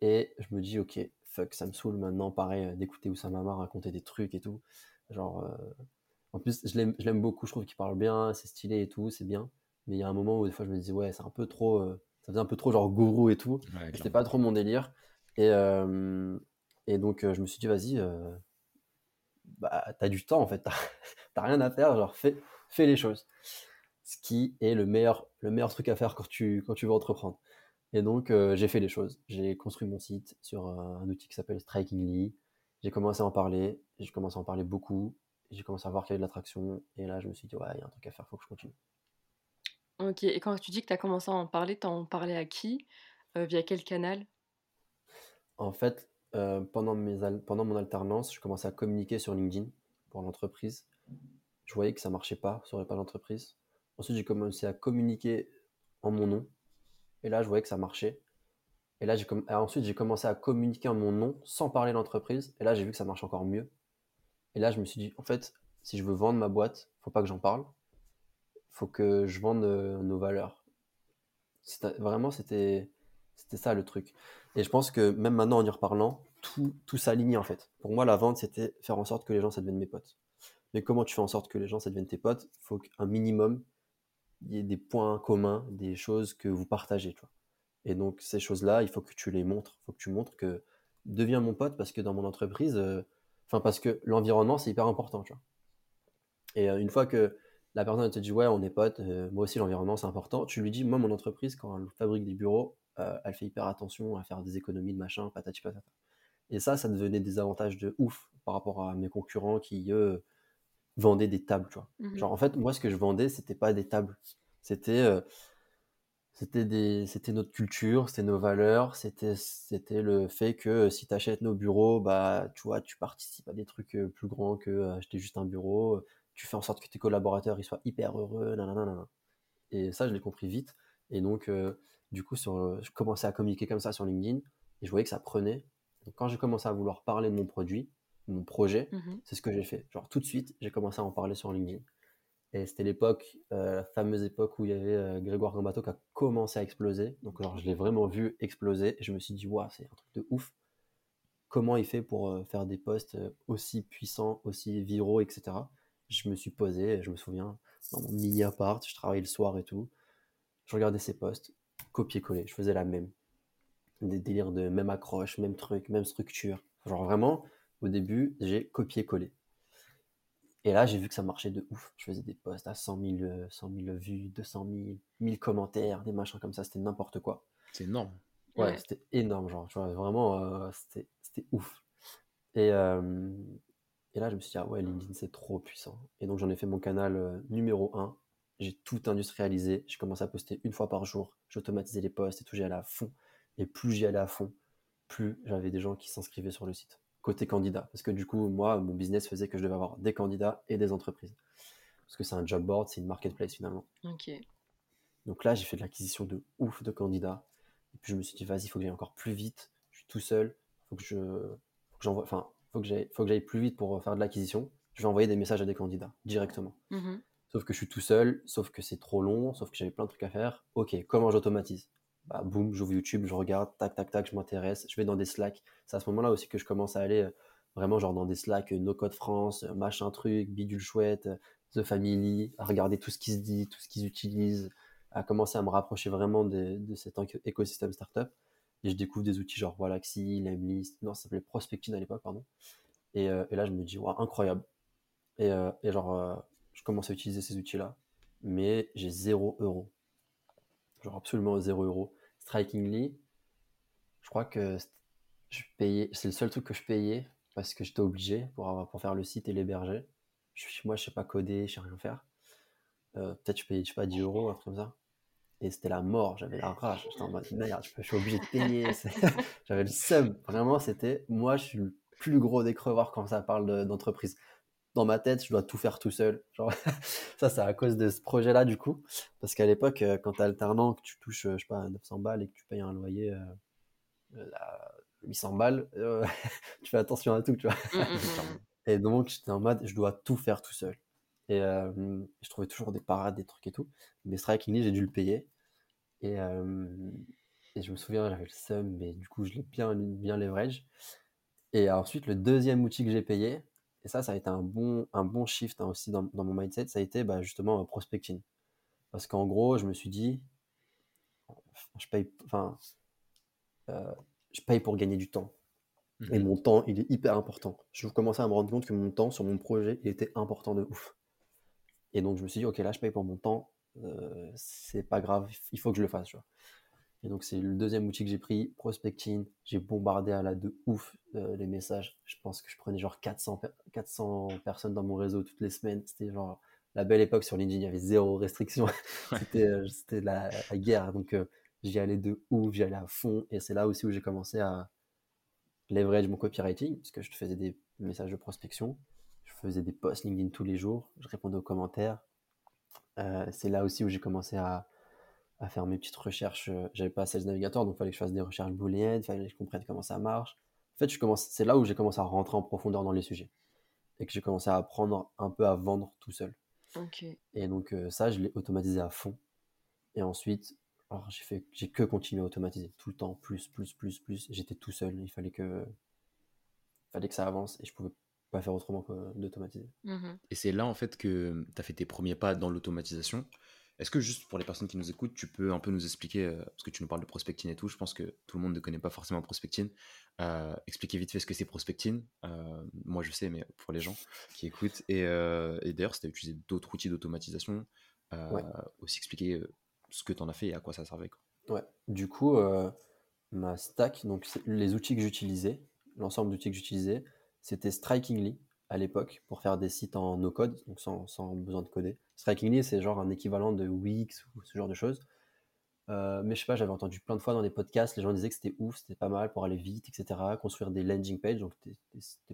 Et je me dis, ok, fuck, ça me saoule maintenant, pareil, euh, d'écouter Oussama Mar raconter des trucs et tout. Genre, euh, en plus, je l'aime beaucoup, je trouve qu'il parle bien, c'est stylé et tout, c'est bien. Mais il y a un moment où des fois je me dis, ouais, c'est un peu trop, euh, ça faisait un peu trop genre gourou et tout. Ouais, C'était pas trop mon délire. Et, euh, et donc, je me suis dit, vas-y, bah, t'as du temps en fait, (laughs) t'as t'as rien à faire, genre fais, fais les choses. Ce qui est le meilleur, le meilleur truc à faire quand tu, quand tu veux entreprendre. Et donc, euh, j'ai fait les choses. J'ai construit mon site sur euh, un outil qui s'appelle Strikingly. J'ai commencé à en parler, j'ai commencé à en parler beaucoup. J'ai commencé à voir qu'il y avait de l'attraction. Et là, je me suis dit, ouais, il y a un truc à faire, faut que je continue. OK et quand tu dis que tu as commencé à en parler, tu en parlais à qui? Heu, via quel canal? En fait, euh, pendant, mes pendant mon alternance, je commençais à communiquer sur LinkedIn pour l'entreprise. Je voyais que ça marchait pas sur les pages d'entreprise. Ensuite, j'ai commencé à communiquer en mon nom. Et là, je voyais que ça marchait. Et là, et ensuite, j'ai commencé à communiquer mon nom sans parler l'entreprise. Et là, j'ai vu que ça marche encore mieux. Et là, je me suis dit, en fait, si je veux vendre ma boîte, faut pas que j'en parle. Faut que je vende euh, nos valeurs. Vraiment, c'était ça le truc. Et je pense que même maintenant, en y reparlant, tout, tout s'aligne en fait. Pour moi, la vente, c'était faire en sorte que les gens, ça devienne mes potes. Mais comment tu fais en sorte que les gens, ça devienne tes potes? Il faut qu'un minimum, y ait des points communs, des choses que vous partagez. Et donc, ces choses-là, il faut que tu les montres. Il faut que tu montres que deviens mon pote parce que dans mon entreprise, euh, enfin, parce que l'environnement, c'est hyper important. Et euh, une fois que la personne te dit, ouais, on est potes, euh, moi aussi, l'environnement, c'est important, tu lui dis, moi, mon entreprise, quand elle fabrique des bureaux, euh, elle fait hyper attention à faire des économies de machin, patati patata. Et ça, ça devenait des avantages de ouf par rapport à mes concurrents qui, eux, vendaient des tables, tu vois. Mmh Genre, en fait, moi, ce que je vendais, c'était pas des tables. C'était euh, c'était des, c'était notre culture, c'était nos valeurs, c'était, c'était le fait que euh, si tu achètes nos bureaux, bah, tu vois, tu participes à des trucs euh, plus grands que acheter juste un bureau. Tu fais en sorte que tes collaborateurs ils soient hyper heureux, nanana. Et ça, je l'ai compris vite. Et donc, euh, du coup, sur, je commençais à communiquer comme ça sur LinkedIn et je voyais que ça prenait. Donc, quand j'ai commencé à vouloir parler de mon produit, mon projet, Mmh c'est ce que j'ai fait. Genre, tout de suite, j'ai commencé à en parler sur LinkedIn. Et c'était l'époque, euh, la fameuse époque où il y avait euh, Grégoire Gambato qui a commencé à exploser. Donc, genre, je l'ai vraiment vu exploser et je me suis dit, waouh, c'est un truc de ouf. Comment il fait pour euh, faire des posts aussi puissants, aussi viraux, etc. Je me suis posé, je me souviens, dans mon mini appart, je travaillais le soir et tout. Je regardais ses posts, copier-coller, je faisais la même. Des délires de même accroche, même truc, même structure. Genre vraiment, au début, j'ai copié-collé. Et là, j'ai vu que ça marchait de ouf. Je faisais des posts à 100 000, euh, 100 000 vues, 200 000, 1000 commentaires, des machins comme ça, c'était n'importe quoi. C'est énorme. Ouais, Ouais. c'était énorme, genre, tu vois, vraiment, euh, c'était, c'était ouf. Et, euh, et là, je me suis dit, ah ouais, LinkedIn, c'est trop puissant. Et donc, j'en ai fait mon canal euh, numéro 1. J'ai tout industrialisé. J'ai commencé à poster une fois par jour. J'automatisais les posts et tout, j'y allais à fond. Et plus j'y allais à fond, plus j'avais des gens qui s'inscrivaient sur le site. Côté candidat. Parce que du coup, moi, mon business faisait que je devais avoir des candidats et des entreprises. Parce que c'est un job board, c'est une marketplace finalement. OK. Donc là, j'ai fait de l'acquisition de ouf de candidats. Et puis je me suis dit, vas-y, il faut que j'aille encore plus vite. Je suis tout seul. Faut que je, faut que j'envoie, enfin, faut que j'aille, faut que j'aille plus vite pour faire de l'acquisition. Je vais envoyer des messages à des candidats directement. Mmh Sauf que je suis tout seul, sauf que c'est trop long, sauf que j'avais plein de trucs à faire. Ok, comment j'automatise? Bah boum, j'ouvre YouTube, je regarde, tac, tac, tac, je m'intéresse, je vais dans des Slack. C'est à ce moment-là aussi que je commence à aller euh, vraiment genre dans des Slack, euh, No Code France, euh, machin truc, bidule chouette, The Family, à regarder tout ce qui se dit, tout ce qu'ils utilisent, à commencer à me rapprocher vraiment de, cet éco- écosystème startup. Et je découvre des outils genre Wallaxy, Lemlist, non, ça s'appelait Prospecting à l'époque, pardon. Et, là, je me dis, waouh, incroyable. Et, genre, je commence à utiliser ces outils-là, mais j'ai 0 euros. Genre absolument 0 euros. Strikingly, je crois que c'est- je payais, c'est le seul truc que je payais parce que j'étais obligé pour, avoir, pour faire le site et l'héberger. Moi, je sais pas coder, je sais rien faire. Euh, Peut-être je payais, je sais pas, 10 euros, un truc comme ça. Et c'était la mort, j'avais la rage. J'étais en mode merde, je, suis obligé de payer. (laughs) (laughs) J'avais le seum. Vraiment, c'était moi, je suis le plus gros des crevards quand ça parle de- d'entreprise. Dans ma tête, je dois tout faire tout seul. Genre, (laughs) ça, c'est à cause de ce projet-là, du coup. Parce qu'à l'époque, euh, quand t'es alternant, que tu touches, euh, je sais pas, 900 balles et que tu payes un loyer euh, euh, à 800 balles, euh, (laughs) tu fais attention à tout, tu vois. Mmh, mmh, mmh. Et donc, j'étais en mode, je dois tout faire tout seul. Et euh, je trouvais toujours des parades, des trucs et tout. Mais Strikingly, j'ai dû le payer. Euh, Et je me souviens, j'avais le seum, mais du coup, je l'ai bien, bien leverage. Et ensuite, le deuxième outil que j'ai payé, et ça, ça a été un bon, un bon shift hein, aussi dans, dans, mon mindset, ça a été bah, justement prospecting. Parce qu'en gros, je me suis dit, je paye, enfin, euh, je paye pour gagner du temps. Et mhm. mon temps, il est hyper important. Je commençais à me rendre compte que mon temps sur mon projet, il était important de ouf. Et donc, je me suis dit, ok, là, je paye pour mon temps. Euh, c'est pas grave, il faut que je le fasse. Tu vois. Et donc, c'est le deuxième outil que j'ai pris, prospecting. J'ai bombardé à la de ouf euh, les messages. Je pense que je prenais genre 400, 400 personnes dans mon réseau toutes les semaines. C'était genre la belle époque sur LinkedIn, il y avait zéro restriction. (laughs) c'était euh, la, la, guerre. Donc, j'y allais de ouf, j'y allais à fond. Et c'est là aussi où j'ai commencé à leverage mon copywriting, parce que je faisais des messages de prospection, je faisais des posts LinkedIn tous les jours, je répondais aux commentaires. Euh, c'est là aussi où j'ai commencé à, à, faire mes petites recherches. J'avais pas Sales Navigator, donc il fallait que je fasse des recherches booléennes, il fallait que je comprenne comment ça marche. En fait, c'est là où j'ai commencé à rentrer en profondeur dans les sujets et que j'ai commencé à apprendre un peu à vendre tout seul. Et donc euh, ça, je l'ai automatisé à fond. Et ensuite, alors j'ai fait, j'ai que continué à automatiser tout le temps, plus, plus, plus, plus. J'étais tout seul, il fallait que, fallait que ça avance et je pouvais pas faire autrement que d'automatiser. Mmh et c'est là en fait que tu as fait tes premiers pas dans l'automatisation. Est-ce que juste pour les personnes qui nous écoutent, tu peux un peu nous expliquer, euh, parce que tu nous parles de prospecting et tout, je pense que tout le monde ne connaît pas forcément prospecting, euh, expliquer vite fait ce que c'est prospecting. Euh, moi je sais, mais pour les gens qui écoutent. Et, et d'ailleurs, si tu as utilisé d'autres outils d'automatisation, aussi expliquer ce que tu en as fait et à quoi ça servait. Quoi. Ouais, du coup, ma stack, donc les outils que j'utilisais, l'ensemble d'outils que j'utilisais, c'était Strikingly à l'époque pour faire des sites en no-code, donc sans, sans, besoin de coder. Strikingly, c'est genre un équivalent de Wix ou ce genre de choses. Euh, mais je sais pas, j'avais entendu plein de fois dans des podcasts, les gens disaient que c'était ouf, c'était pas mal pour aller vite, etc. Construire des landing pages, donc des,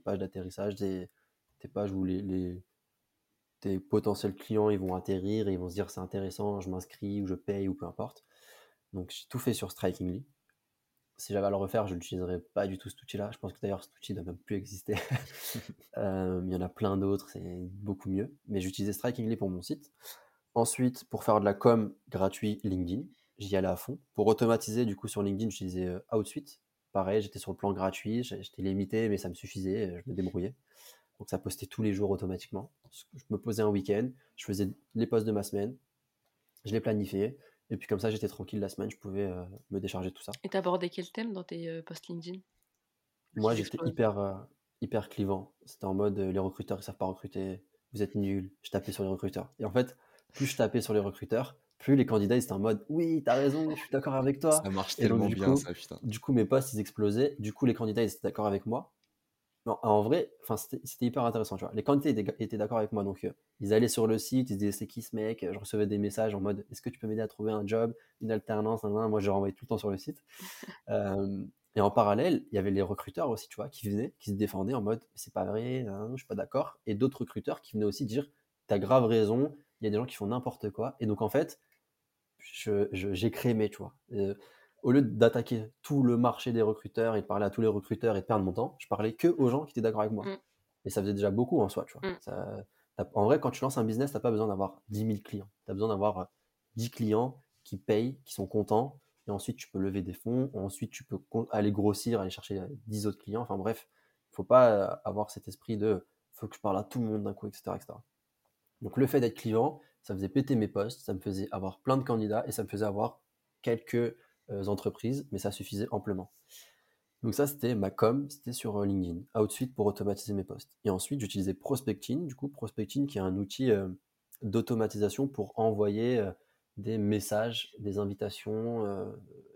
pages d'atterrissage, des, pages où les, tes potentiels clients ils vont atterrir et ils vont se dire c'est intéressant, je m'inscris ou je paye ou peu importe. Donc j'ai tout fait sur Strikingly. Si j'avais à le refaire, je n'utiliserais pas du tout cet outil-là. Je pense que d'ailleurs cet outil ne doit même plus exister. (laughs) (laughs) Euh, il y en a plein d'autres, c'est beaucoup mieux. Mais j'utilisais Strikingly pour mon site. Ensuite, pour faire de la com gratuit LinkedIn, j'y allais à fond. Pour automatiser, du coup, sur LinkedIn, j'utilisais euh, Outsuite. Pareil, j'étais sur le plan gratuit, j'étais limité, mais ça me suffisait, je me débrouillais. Donc ça postait tous les jours automatiquement. Je me posais un week-end, je faisais les posts de ma semaine, je les planifiais, et puis comme ça j'étais tranquille la semaine, je pouvais euh, me décharger de tout ça. Et t'abordais quel thème dans tes euh, posts LinkedIn? Moi j'étais hyper, euh, hyper clivant. C'était en mode les recruteurs ils savent pas recruter, vous êtes nuls. Je tapais sur les recruteurs. Et en fait, plus je tapais sur les recruteurs, plus les candidats ils étaient en mode oui t'as raison, je suis d'accord avec toi. Ça marche tellement bien ça putain. Du coup mes posts ils explosaient, du coup les candidats ils étaient d'accord avec moi en vrai, c'était hyper intéressant. Tu vois. Les candidats étaient, d'accord avec moi. Donc, euh, ils allaient sur le site, ils disaient c'est qui ce mec? Je recevais des messages en mode est-ce que tu peux m'aider à trouver un job, une alternance Moi, je renvoyais tout le temps sur le site. (laughs) Euh, et en parallèle, il y avait les recruteurs aussi, tu vois, qui venaient, qui se défendaient en mode c'est pas vrai, je suis pas d'accord. Et d'autres recruteurs qui venaient aussi dire t'as grave raison, il y a des gens qui font n'importe quoi. Et donc, en fait, j'ai je, créé tu vois. Euh, au lieu d'attaquer tout le marché des recruteurs et de parler à tous les recruteurs et de perdre mon temps, je parlais que aux gens qui étaient d'accord avec moi. Mm. Et ça faisait déjà beaucoup en soi, tu vois. Mm. en vrai, quand tu lances un business, tu n'as pas besoin d'avoir 10 000 clients. Tu as besoin d'avoir 10 euh, clients qui payent, qui sont contents. Et ensuite, tu peux lever des fonds. Ensuite, tu peux aller grossir, aller chercher 10 euh, autres clients. Enfin bref, il faut pas euh, avoir cet esprit de faut que je parle à tout le monde d'un coup, etc., etc. Donc le fait d'être client, ça faisait péter mes postes, ça me faisait avoir plein de candidats et ça me faisait avoir quelques entreprises, mais ça suffisait amplement. Donc ça, c'était ma com, c'était sur euh, LinkedIn. Outsuite pour automatiser mes posts. Et ensuite, j'utilisais Prospecting, du coup, Prospecting qui est un outil euh, d'automatisation pour envoyer des messages, des invitations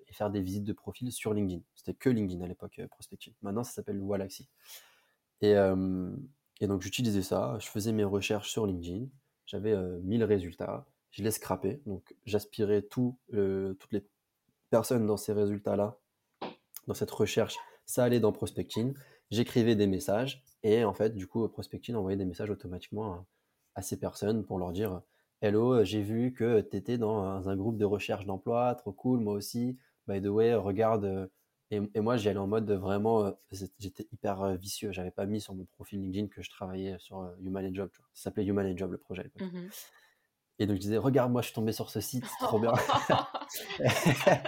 et faire des visites de profil sur LinkedIn. C'était que LinkedIn à l'époque, Prospecting. Maintenant, ça s'appelle Walaxy. Et, et donc, j'utilisais ça, je faisais mes recherches sur LinkedIn, j'avais 1000 résultats, je les scrapais, donc j'aspirais tout, toutes les personne dans ces résultats-là, dans cette recherche, ça allait dans Prospecting. J'écrivais des messages et en fait, du coup, Prospecting envoyait des messages automatiquement à, ces personnes pour leur dire Hello, j'ai vu que tu étais dans un, groupe de recherche d'emploi, trop cool, moi aussi. By the way, regarde. Et, moi, j'y allais en mode vraiment, j'étais hyper vicieux. J'avais pas mis sur mon profil LinkedIn que je travaillais sur Human Job. Ça s'appelait Human Job le projet. Et donc je disais, regarde, moi je suis tombé sur ce site, c'est trop bien. (laughs) (laughs)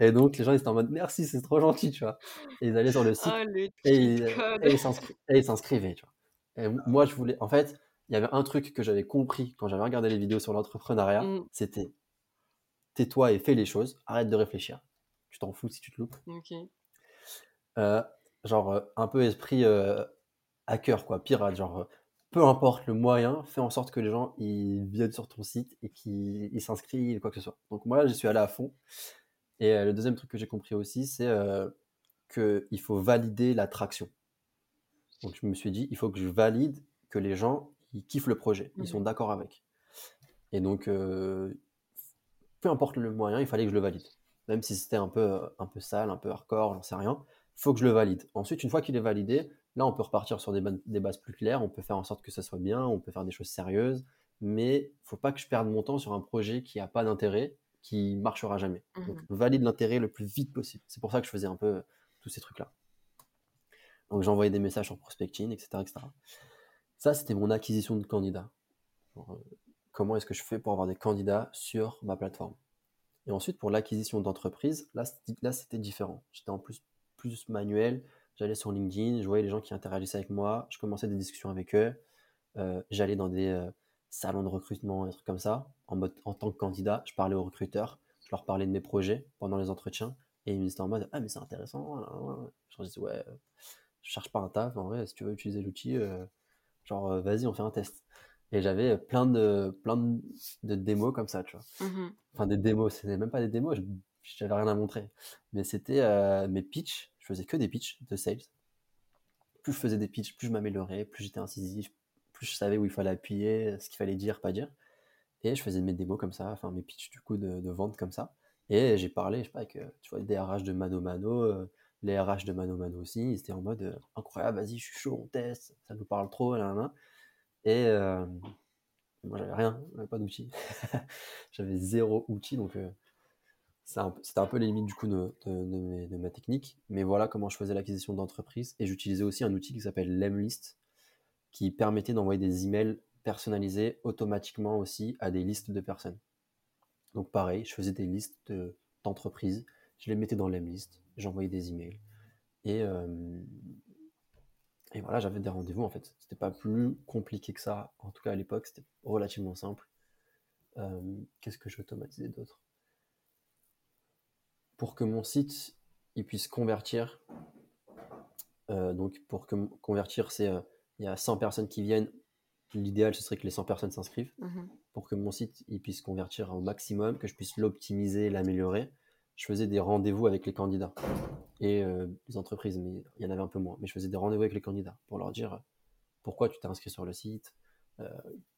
Et donc, les gens, ils étaient en mode merci, c'est trop gentil, tu vois. Et ils allaient sur le site Oh, le et ils, et ils s'inscrivaient, tu vois. Et moi, je voulais. En fait, il y avait un truc que j'avais compris quand j'avais regardé les vidéos sur l'entrepreneuriat Mm, c'était tais-toi et fais les choses, arrête de réfléchir. Tu t'en fous si tu te loupes. Euh, genre, euh, un peu esprit euh, hacker, quoi, pirate. Genre, euh, peu importe le moyen, fais en sorte que les gens ils viennent sur ton site et qu'ils ils s'inscrivent, quoi que ce soit. Donc, moi, j'y suis allé à fond. Et euh, le deuxième truc que j'ai compris aussi, c'est euh, qu'il faut valider la traction. Donc, je me suis dit, il faut que je valide que les gens ils kiffent le projet, ils sont Mhm. d'accord avec. Et donc, euh, peu importe le moyen, il fallait que je le valide. Même si c'était un peu, un peu sale, un peu hardcore, j'en sais rien, il faut que je le valide. Ensuite, une fois qu'il est validé, là, on peut repartir sur des, ba- des bases plus claires, on peut faire en sorte que ça soit bien, on peut faire des choses sérieuses, mais faut pas que je perde mon temps sur un projet qui n'a pas d'intérêt, qui marchera jamais. Donc, Mhm. valide l'intérêt le plus vite possible. C'est pour ça que je faisais un peu euh, tous ces trucs-là. Donc, j'envoyais des messages sur prospecting, etc. etc. Ça, c'était mon acquisition de candidats. Genre, euh, comment est-ce que je fais pour avoir des candidats sur ma plateforme? Et ensuite, pour l'acquisition d'entreprises, là, c'était- là, c'était différent. J'étais en plus plus manuel. J'allais sur LinkedIn, je voyais les gens qui interagissaient avec moi, je commençais des discussions avec eux. Euh, j'allais dans des euh, salons de recrutement, des trucs comme ça, en, mode, en tant que candidat. Je parlais aux recruteurs, je leur parlais de mes projets pendant les entretiens, et ils me disaient en mode Ah, mais c'est intéressant. là, là, là. Je leur disais Ouais, euh, je cherche pas un taf, en vrai, si tu veux utiliser l'outil, euh, genre, vas-y, on fait un test. Et j'avais plein de, plein de, de démos comme ça, tu vois. Mhm. Enfin, des démos, c'était même pas des démos, je- j'avais rien à montrer. Mais c'était mes pitchs, je faisais que des pitchs de sales. Plus je faisais des pitchs, plus je m'améliorais, plus j'étais incisif, plus je savais où il fallait appuyer, ce qu'il fallait dire, pas dire. Et je faisais mes démos comme ça, enfin mes pitchs du coup de, vente comme ça. Et j'ai parlé, je sais pas, avec tu vois, des RH de Mano Mano, euh, les RH de Mano Mano aussi, ils étaient en mode euh, incroyable, vas-y, je suis chaud, on teste, ça nous parle trop, là, là. Et euh, moi j'avais rien, j'avais pas d'outils. (laughs) j'avais zéro outil, donc c'était un peu les limites du coup de, ma technique. Mais voilà comment je faisais l'acquisition d'entreprise. Et j'utilisais aussi un outil qui s'appelle Lemlist, qui permettait d'envoyer des emails personnalisés automatiquement aussi à des listes de personnes. Donc pareil, je faisais des listes de- d'entreprises, je les mettais dans Lemlist, j'envoyais des emails. Et, euh, et voilà, j'avais des rendez-vous en fait. C'était pas plus compliqué que ça. En tout cas à l'époque, c'était relativement simple. Euh, Qu'est-ce que je d'autre? Pour que mon site il puisse convertir, euh, donc pour que convertir, c'est euh, il y a 100 personnes qui viennent. L'idéal, ce serait que les 100 personnes s'inscrivent. Mhm. Pour que mon site il puisse convertir au maximum, que je puisse l'optimiser, l'améliorer, je faisais des rendez-vous avec les candidats et euh, les entreprises, mais il y en avait un peu moins. Mais je faisais des rendez-vous avec les candidats pour leur dire pourquoi tu t'es inscrit sur le site,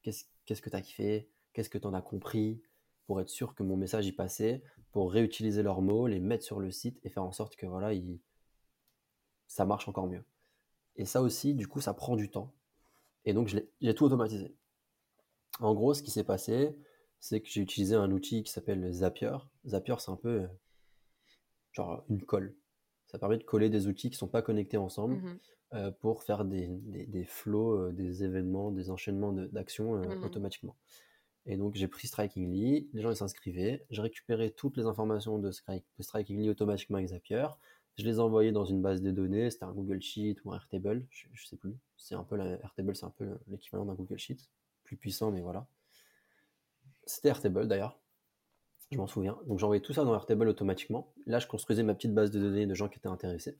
qu'est-ce qu'est-ce que tu as kiffé, qu'est-ce que tu en as compris, pour être sûr que mon message y passait, pour réutiliser leurs mots, les mettre sur le site et faire en sorte que voilà, il- ça marche encore mieux. Et ça aussi, du coup, ça prend du temps. Et donc, j'ai tout automatisé. En gros, ce qui s'est passé, c'est que j'ai utilisé un outil qui s'appelle Zapier. Zapier, c'est un peu euh, genre une colle. Ça permet de coller des outils qui ne sont pas connectés ensemble Mhm. euh, pour faire des, des, des flows, euh, des événements, des enchaînements de- d'actions euh, Mhm. automatiquement. Et donc, j'ai pris Strikingly, les gens ils s'inscrivaient, j'ai récupéré toutes les informations de, Stri- de Strikingly automatiquement avec Zapier, je les ai envoyées dans une base de données, c'était un Google Sheet ou un Airtable, je, je sais plus. C'est un peu la, Airtable, c'est un peu l'équivalent d'un Google Sheet, plus puissant, mais voilà. C'était Airtable d'ailleurs, je m'en souviens. Donc j'envoyais tout ça dans Airtable automatiquement. Là, je construisais ma petite base de données de gens qui étaient intéressés.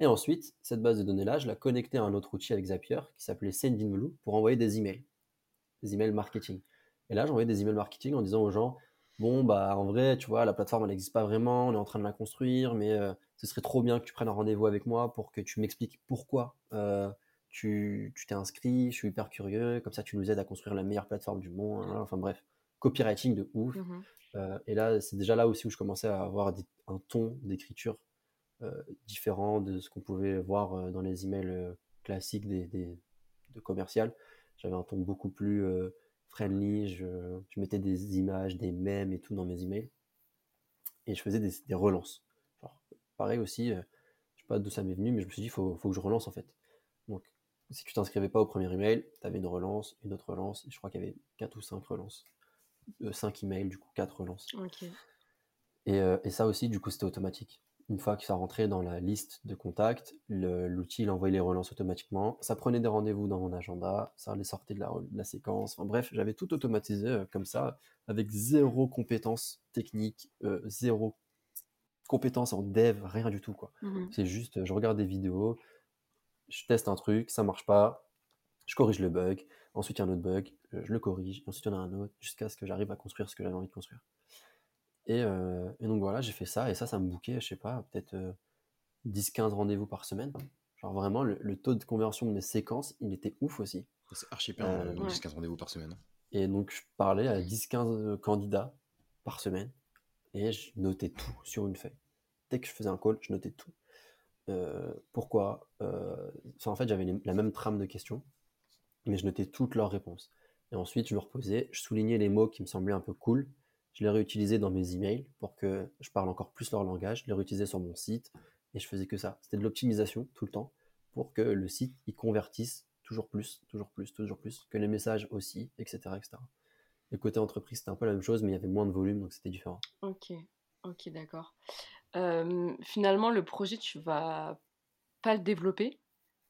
Et ensuite, cette base de données-là, je la connectais à un autre outil avec Zapier qui s'appelait Sendinblue pour envoyer des emails, des emails marketing. Et là, j'envoyais des emails marketing en disant aux gens Bon, bah en vrai, tu vois, la plateforme, elle n'existe pas vraiment, on est en train de la construire, mais euh, ce serait trop bien que tu prennes un rendez-vous avec moi pour que tu m'expliques pourquoi euh, tu tu t'es inscrit, je suis hyper curieux, comme ça tu nous aides à construire la meilleure plateforme du monde. hein. Enfin bref, copywriting de ouf. Mhm. Euh, et là, c'est déjà là aussi où je commençais à avoir des- un ton d'écriture euh, différent de ce qu'on pouvait voir dans les emails classiques des, des- de commercial. J'avais un ton beaucoup plus friendly, je, je mettais des images, des mèmes et tout dans mes emails. Et je faisais des, des relances. Genre, pareil aussi, euh, je sais pas d'où ça m'est venu, mais je me suis dit, il faut, faut que je relance en fait. Donc, si tu t'inscrivais pas au premier email, tu avais une relance, une autre relance, et je crois qu'il y avait 4 ou 5 relances. 5 emails, du coup 4 relances. Et, euh, et ça aussi, du coup, c'était automatique. Une fois que ça rentrait dans la liste de contacts, l'outil, il envoyait les relances automatiquement. Ça prenait des rendez-vous dans mon agenda, ça les sortait de la, de la séquence. Enfin bref, j'avais tout automatisé euh, comme ça, avec zéro compétence technique, euh, zéro compétence en dev, rien du tout, quoi. Mhm. C'est juste, je regarde des vidéos, je teste un truc, ça marche pas, je corrige le bug, ensuite il y a un autre bug, euh, je le corrige, ensuite il y en a un autre, jusqu'à ce que j'arrive à construire ce que j'avais envie de construire. Et, euh, et donc voilà, j'ai fait ça, et ça, ça me bouquait, je sais pas, peut-être euh, 10-15 rendez-vous par semaine. Genre vraiment, le, le taux de conversion de mes séquences, il était ouf aussi. C'est archi bien, Euh, euh, ouais. 10-15 rendez-vous par semaine. Et donc je parlais à 10-15 candidats par semaine, et je notais tout sur une feuille. Dès que je faisais un call, je notais tout. Euh, pourquoi? Euh, enfin, En fait, j'avais la même trame de questions, mais je notais toutes leurs réponses. Et ensuite, je me reposais, je soulignais les mots qui me semblaient un peu cool, je les réutilisais dans mes emails pour que je parle encore plus leur langage, je les réutilisais sur mon site, et je faisais que ça. C'était de l'optimisation tout le temps pour que le site il convertisse toujours plus, toujours plus, toujours plus, que les messages aussi, etc. etc. Et côté entreprise, c'était un peu la même chose, mais il y avait moins de volume, donc c'était différent. Ok, ok, d'accord. Euh, finalement, le projet, tu vas pas le développer,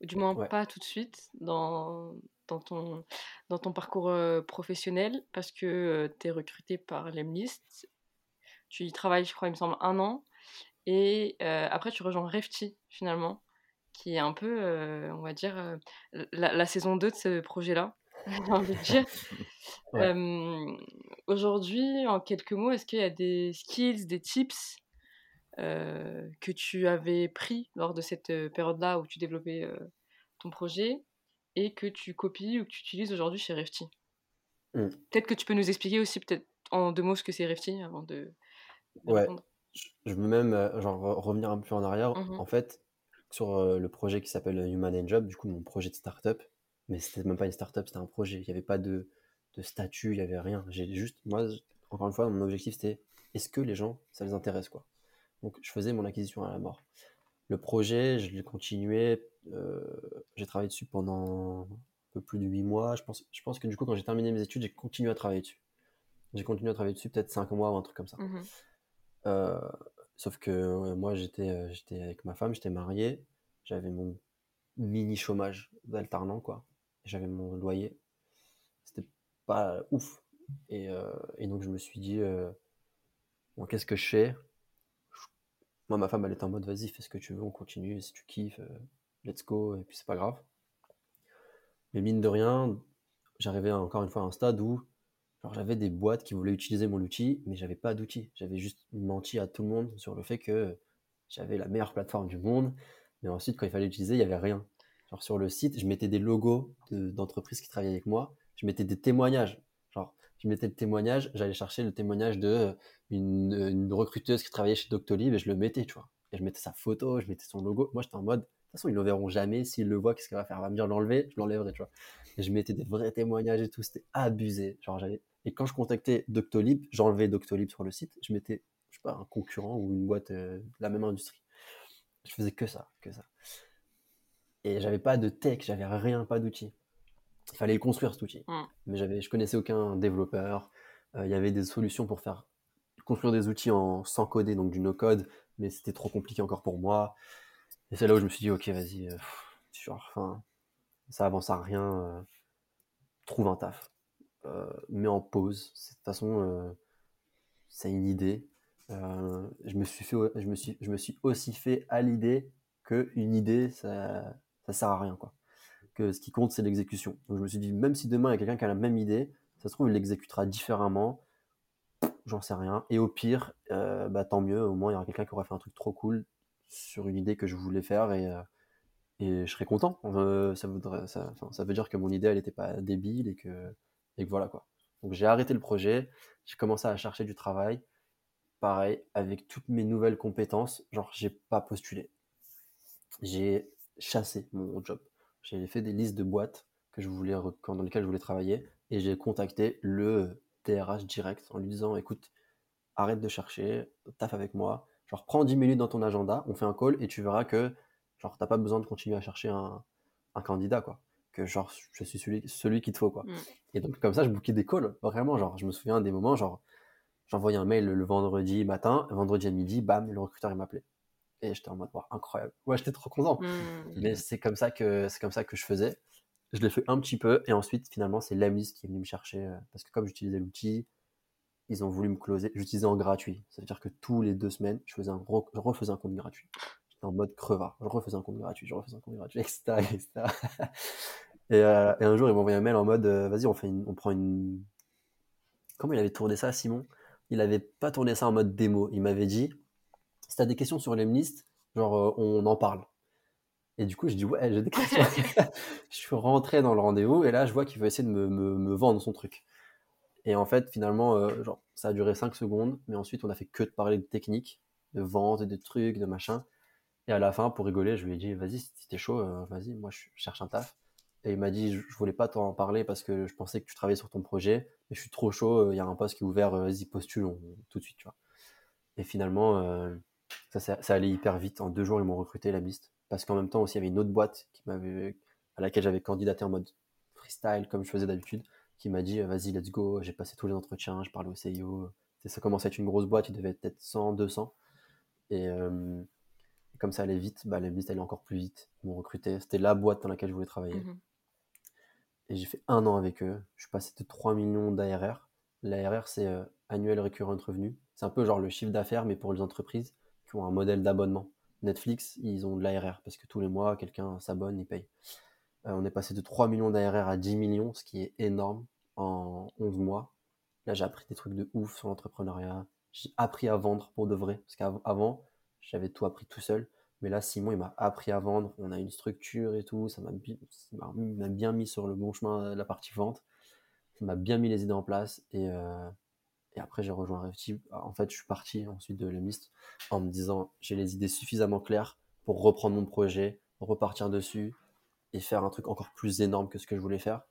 ou du moins Ouais. pas tout de suite dans, dans, ton, dans ton parcours professionnel, parce que tu es recruté par l'Emlist. Tu y travailles, je crois, il me semble, un an. Et euh, après, tu rejoins Refti, finalement, qui est un peu, euh, on va dire, euh, la, la saison 2 de ce projet-là, (laughs) j'ai envie de dire. (laughs) Ouais. Aujourd'hui, en quelques mots, est-ce qu'il y a des skills, des tips que tu avais pris lors de cette période-là où tu développais ton projet et que tu copies ou que tu utilises aujourd'hui chez Refti Mm. Peut-être que tu peux nous expliquer aussi, peut-être en deux mots, ce que c'est Refti avant de, de Ouais. répondre. je veux même euh, genre, re- revenir un peu en arrière. Mhm. En fait, sur euh, le projet qui s'appelle Human and Job, du coup, mon projet de start-up, mais c'était même pas une start-up, c'était un projet. Il n'y avait pas de, de statut, il n'y avait rien. J'ai juste, moi, encore une fois, mon objectif c'était est-ce que les gens, ça les intéresse quoi? Donc, je faisais mon acquisition à la mort. Le projet, je l'ai continué, euh, j'ai travaillé dessus pendant un peu plus de 8 mois. Je pense, je pense que du coup, quand j'ai terminé mes études, j'ai continué à travailler dessus. J'ai continué à travailler dessus peut-être 5 mois ou un truc comme ça. Mhm. Euh, sauf que moi, j'étais euh, j'étais avec ma femme, j'étais marié, j'avais mon mini chômage d'alternant, quoi. J'avais mon loyer. C'était pas ouf. Et, euh, et donc, je me suis dit, bon, qu'est-ce que je fais? Moi, ma femme, elle était en mode, vas-y, fais ce que tu veux, on continue, si tu kiffes, euh, let's go, et puis c'est pas grave. Mais mine de rien, j'arrivais encore une fois à un stade où j'avais des boîtes qui voulaient utiliser mon outil, mais j'avais pas d'outil. J'avais juste menti à tout le monde sur le fait que j'avais la meilleure plateforme du monde, mais ensuite, quand il fallait l'utiliser, il n'y avait rien. Sur le site, je mettais des logos de- d'entreprises qui travaillaient avec moi, je mettais des témoignages. Je mettais le témoignage, j'allais chercher le témoignage de euh, une, une recruteuse qui travaillait chez Doctolib et je le mettais, tu vois. Et je mettais sa photo, je mettais son logo. Moi, j'étais en mode, de toute façon, ils le verront jamais. S'ils le voient, qu'est-ce qu'elle va faire? Elle va me dire l'enlever, je l'enlèverai, tu vois. Et je mettais des vrais témoignages et tout, c'était abusé. Genre. Et quand je contactais Doctolib, j'enlevais Doctolib sur le site, je mettais, je sais pas, un concurrent ou une boîte euh, de la même industrie. Je faisais que ça, que ça. Et j'avais pas de tech, j'avais rien, pas d'outil. Il fallait le construire cet outil. Mm. Mais j'avais, je connaissais aucun développeur. Euh, Il y avait des solutions pour faire construire des outils en sans coder, donc du no code, mais c'était trop compliqué encore pour moi. Et c'est là où je me suis dit, ok, vas-y, euh, enfin, ça avance à rien. euh, trouve un taf. Euh, mets en pause. De toute façon, euh, c'est une idée. Euh, je, me suis fait, je, me suis, je me suis aussi fait à l'idée qu'une idée, ça, ça sert à rien. Quoi. Que ce qui compte, c'est l'exécution. Donc je me suis dit, même si demain il y a quelqu'un qui a la même idée, ça se trouve, il l'exécutera différemment. J'en sais rien. Et au pire, euh, bah, tant mieux. Au moins, il y aura quelqu'un qui aura fait un truc trop cool sur une idée que je voulais faire et, euh, et je serais content. Euh, ça veut dire que mon idée, elle n'était pas débile et que, et que voilà quoi. Donc j'ai arrêté le projet, j'ai commencé à chercher du travail. Pareil, avec toutes mes nouvelles compétences, genre j'ai pas postulé. J'ai chassé mon job. J'ai fait des listes de boîtes que je voulais, dans lesquelles je voulais travailler et j'ai contacté le DRH direct en lui disant écoute, arrête de chercher, taffe avec moi. Genre prends 10 minutes dans ton agenda, on fait un call et tu verras que genre t'as pas besoin de continuer à chercher un, un candidat quoi. Que genre je suis celui, celui qu'il te faut quoi. Mm. Et donc comme ça je bookais des calls, vraiment genre je me souviens des moments genre J'envoyais un mail le vendredi matin, vendredi à midi, bam, le recruteur il m'appelait. Et j'étais en mode, incroyable. Ouais, j'étais trop content. Mmh. Mais c'est comme ça que c'est comme ça que je faisais. Je l'ai fait un petit peu et ensuite finalement c'est l'AMIS qui est venu me chercher euh, parce que comme j'utilisais l'outil, ils ont voulu me closer. J'utilisais en gratuit. Ça veut dire que tous les deux semaines, je, faisais un, je refaisais un compte gratuit. J'étais en mode crevard. Je refaisais un compte gratuit, je refaisais un compte gratuit, (laughs) etc. etc. Euh, et, un jour, il m'a envoyé un mail en mode euh, vas-y, on, fait on prend une. Comment il avait tourné ça, Simon? Il avait pas tourné ça en mode démo. Il m'avait dit si t'as des questions sur l'Emlist, genre euh, on en parle. Et du coup, je dis ouais, j'ai des questions. (laughs) (laughs) je suis rentré dans le rendez-vous et là, je vois qu'il veut essayer de me, me, me, vendre son truc. Et en fait, finalement, genre, ça a duré 5 secondes, mais ensuite, on a fait que de parler de technique, de vente, de trucs, de machin. Et à la fin, pour rigoler, je lui ai dit, vas-y, si t'es chaud, vas-y, moi, je cherche un taf. Et il m'a dit, je, voulais pas t'en parler parce que je pensais que tu travaillais sur ton projet, mais je suis trop chaud, il y a un poste qui est ouvert, euh, vas-y, postule tout de suite, tu vois. Et finalement, euh, ça, ça, allait hyper vite. En deux jours, ils m'ont recruté la liste. Parce qu'en même temps aussi, il y avait une autre boîte qui m'avait, à laquelle j'avais candidaté en mode freestyle, comme je faisais d'habitude, qui m'a dit, vas-y, let's go. J'ai passé tous les entretiens, je parlais au CIO. Ça commençait à être une grosse boîte, il devait être peut-être 100, 200. Et, euh, comme ça allait vite, bah, la liste allait encore plus vite. Ils m'ont recruté. C'était la boîte dans laquelle je voulais travailler. Mmh et j'ai fait un an avec eux. Je suis passé de 3 millions d'ARR. L'ARR, c'est euh, annuel récurrent revenu. C'est un peu genre le chiffre d'affaires, mais pour les entreprises un modèle d'abonnement. Netflix, ils ont de l'ARR parce que tous les mois, quelqu'un s'abonne et paye. Euh, on est passé de 3 millions d'ARR à 10 millions, ce qui est énorme en 11 mois. Là, j'ai appris des trucs de ouf sur l'entrepreneuriat. J'ai appris à vendre pour de vrai. Parce qu'avant, j'avais tout appris tout seul. Mais là, Simon, il m'a appris à vendre. On a une structure et tout. Ça m'a bien mis sur le bon chemin euh, la partie vente. Ça m'a bien mis les idées en place. Et, euh, et après, j'ai rejoint Refty. En fait, je suis parti ensuite de l'Emist en me disant j'ai les idées suffisamment claires pour reprendre mon projet, repartir dessus et faire un truc encore plus énorme que ce que je voulais faire.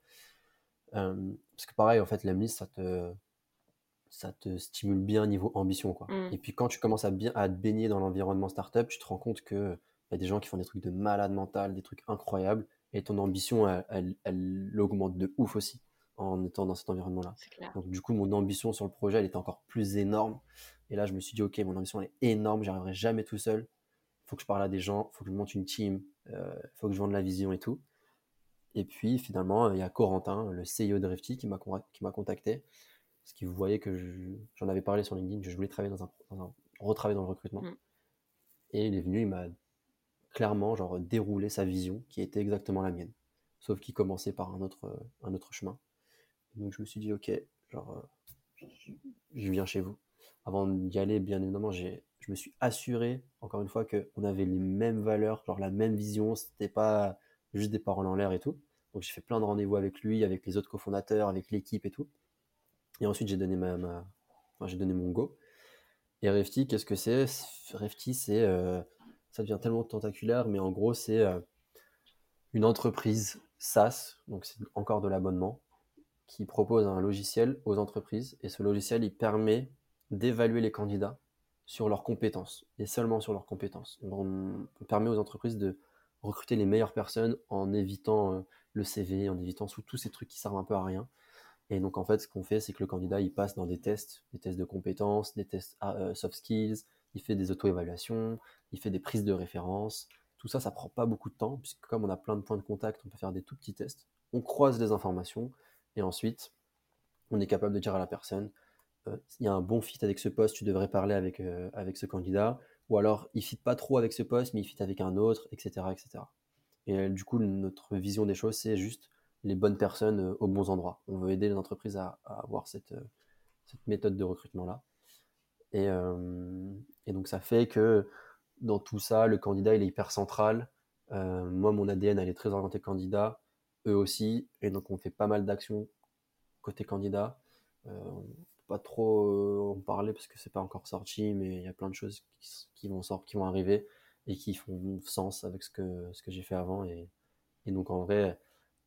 Euh, parce que pareil, en fait, l'Emist, ça te, ça te stimule bien niveau ambition. Quoi. Mmh. Et puis quand tu commences à, bien, à te baigner dans l'environnement startup, tu te rends compte qu'il y a des gens qui font des trucs de malade mental, des trucs incroyables, et ton ambition, elle, elle, augmente de ouf aussi en étant dans cet environnement-là. Donc du coup, mon ambition sur le projet, elle était encore plus énorme. Et là, je me suis dit, ok, mon ambition, elle est énorme, j'arriverai jamais tout seul. Il faut que je parle à des gens, il faut que je monte une team, il euh, faut que je vende la vision et tout. Et puis finalement, il y a Corentin, le CEO de Refty, qui m'a contacté parce que vous voyez que j'en avais parlé sur LinkedIn, que je voulais travailler dans un, retravailler dans le recrutement. Mm. Et il est venu, il m'a clairement genre déroulé sa vision qui était exactement la mienne, sauf qu'il commençait par un autre, un autre chemin. Donc je me suis dit ok, genre je viens chez vous. Avant d'y aller, bien évidemment, j'ai je me suis assuré encore une fois qu'on avait les mêmes valeurs, genre la même vision, c'était pas juste des paroles en l'air et tout. Donc j'ai fait plein de rendez-vous avec lui, avec les autres cofondateurs, avec l'équipe et tout. Et ensuite, j'ai donné, ma, j'ai donné mon go. Et Refty, qu'est-ce que c'est? Refty, c'est, euh, ça devient tellement tentaculaire, mais en gros, c'est euh, une entreprise SaaS, donc c'est encore de l'abonnement, qui propose un logiciel aux entreprises. Et ce logiciel, il permet d'évaluer les candidats sur leurs compétences, et seulement sur leurs compétences. On, permet aux entreprises de recruter les meilleures personnes en évitant euh, le CV, en évitant tous ces trucs qui servent un peu à rien. Et donc, en fait, ce qu'on fait, c'est que le candidat, il passe dans des tests, des tests de compétences, des tests ah, euh, soft skills, il fait des auto-évaluations, il fait des prises de référence. Tout ça, ça prend pas beaucoup de temps, puisque comme on a plein de points de contact, on peut faire des tout petits tests. On croise les informations, et ensuite, on est capable de dire à la personne, euh, il y a un bon fit avec ce poste, tu devrais parler avec, euh, avec ce candidat, ou alors il fit pas trop avec ce poste, mais il fit avec un autre, etc. etc. Et du coup, notre vision des choses, c'est juste les bonnes personnes euh, aux bons endroits. On veut aider les entreprises à, avoir cette, euh, cette, méthode de recrutement-là. Et, euh, et, donc ça fait que dans tout ça, le candidat, il est hyper central. moi, mon ADN, elle est très orientée candidat, eux aussi. Et donc on fait pas mal d'actions côté candidat. Euh, pas trop en parler parce que c'est pas encore sorti, mais il y a plein de choses qui, vont sortir, qui vont arriver et qui font sens avec ce que, ce que j'ai fait avant. Et, et donc en vrai,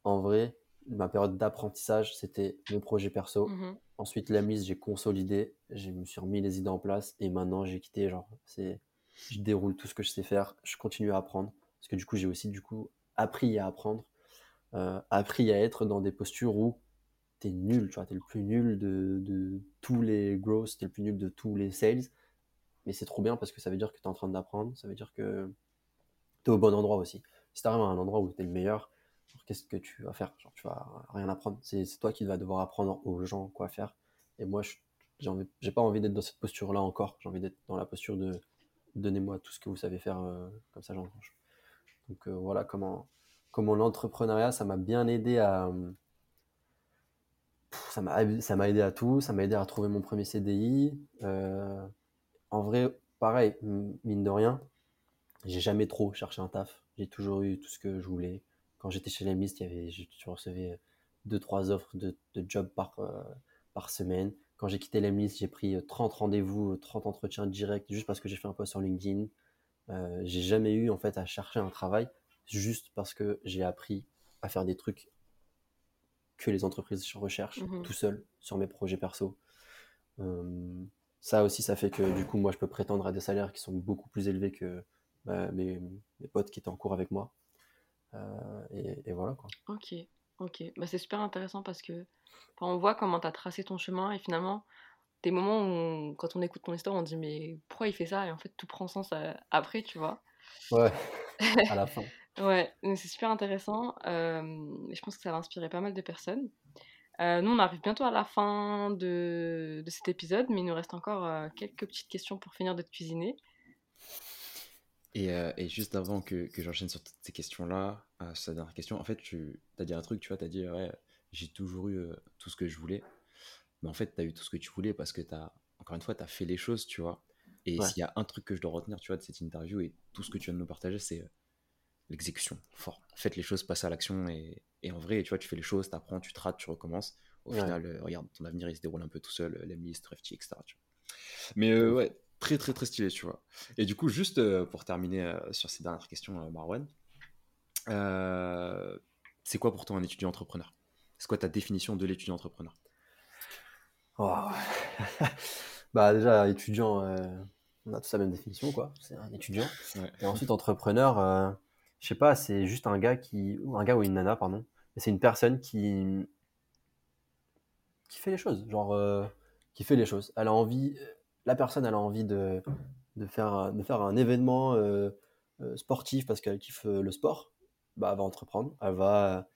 en vrai, ma période d'apprentissage, c'était mon projet perso. Mmh Ensuite, la mise, j'ai consolidé, je me suis remis les idées en place et maintenant j'ai quitté. Genre, c'est, je déroule tout ce que je sais faire, je continue à apprendre parce que du coup, j'ai aussi du coup appris à apprendre, euh, appris à être dans des postures où t'es nul, tu vois, t'es le plus nul de, de tous les growth, t'es le plus nul de tous les sales. Mais c'est trop bien parce que ça veut dire que t'es en train d'apprendre, ça veut dire que t'es au bon endroit aussi. Si t'arrives à un endroit où t'es le meilleur, qu'est-ce que tu vas faire? Genre, tu vas rien apprendre. C'est toi qui vas devoir apprendre aux gens quoi faire. Et moi, j'ai pas envie d'être dans cette posture-là encore. J'ai envie d'être dans la posture de donnez-moi tout ce que vous savez faire, euh, comme ça j'en Donc euh, voilà comment, comment l'entrepreneuriat, ça m'a bien aidé à. ça m'a aidé à tout, ça m'a aidé à trouver mon premier CDI. Euh, en vrai, pareil, mine de rien, j'ai jamais trop cherché un taf. J'ai toujours eu tout ce que je voulais. Quand j'étais chez avait, je, recevais deux, trois offres de, job par, par semaine. Quand j'ai quitté l'Emlist, j'ai pris 30 euh, rendez-vous, 30 euh, entretiens directs juste parce que j'ai fait un post sur LinkedIn. Euh, j'ai jamais eu en fait à chercher un travail juste parce que j'ai appris à faire des trucs que les entreprises recherchent mmh tout seul sur mes projets perso. ça aussi, ça fait que du coup, moi, je peux prétendre à des salaires qui sont beaucoup plus élevés que bah, mes, potes qui étaient en cours avec moi. et, et, voilà quoi. Ok, ok. Bah, c'est super intéressant parce que on voit comment tu as tracé ton chemin et finalement, des moments où, quand on écoute ton histoire, on dit mais pourquoi il fait ça? Et en fait, tout prend sens euh, après, tu vois. Ouais, (laughs) à la fin. Ouais, c'est super intéressant. je pense que ça va inspirer pas mal de personnes. Euh, nous, on arrive bientôt à la fin de, de, cet épisode, mais il nous reste encore euh, quelques petites questions pour finir de cuisiner. Et, et, juste avant que, que j'enchaîne sur toutes ces questions-là, sur dernière question, en fait, tu as dit un truc, tu vois, tu as dit, ouais, j'ai toujours eu euh, tout ce que je voulais. Mais en fait, tu as eu tout ce que tu voulais parce que tu as, encore une fois, tu as fait les choses, tu vois. Et s'il y a un truc que je dois retenir, tu vois, de cette interview et tout ce que tu viens de nous partager, c'est euh, l'exécution. Fort. Faites les choses, passez à l'action. Et, et, en vrai, tu vois, tu fais les choses, tu apprends, tu te rates, tu recommences. Au final, euh, regarde, ton avenir, il se déroule un peu tout seul, l'Emlist, Refty, etc. Mais ouais, très, très, très stylé, tu vois. Et du coup, juste pour terminer sur ces dernières questions, Marwan, c'est quoi pour toi un étudiant entrepreneur? C'est quoi ta définition de l'étudiant entrepreneur? Oh. (laughs) Bah déjà, étudiant, euh, on a tous la même définition, quoi. C'est un étudiant. Et ensuite, entrepreneur, euh, je sais pas, c'est juste un gars qui, ou un gars ou une nana, pardon. C'est une personne qui qui fait les choses, genre euh, qui fait les choses. Elle a envie, la personne, elle a envie de, de faire de faire un événement sportif parce qu'elle kiffe le sport. Bah, elle va entreprendre, elle va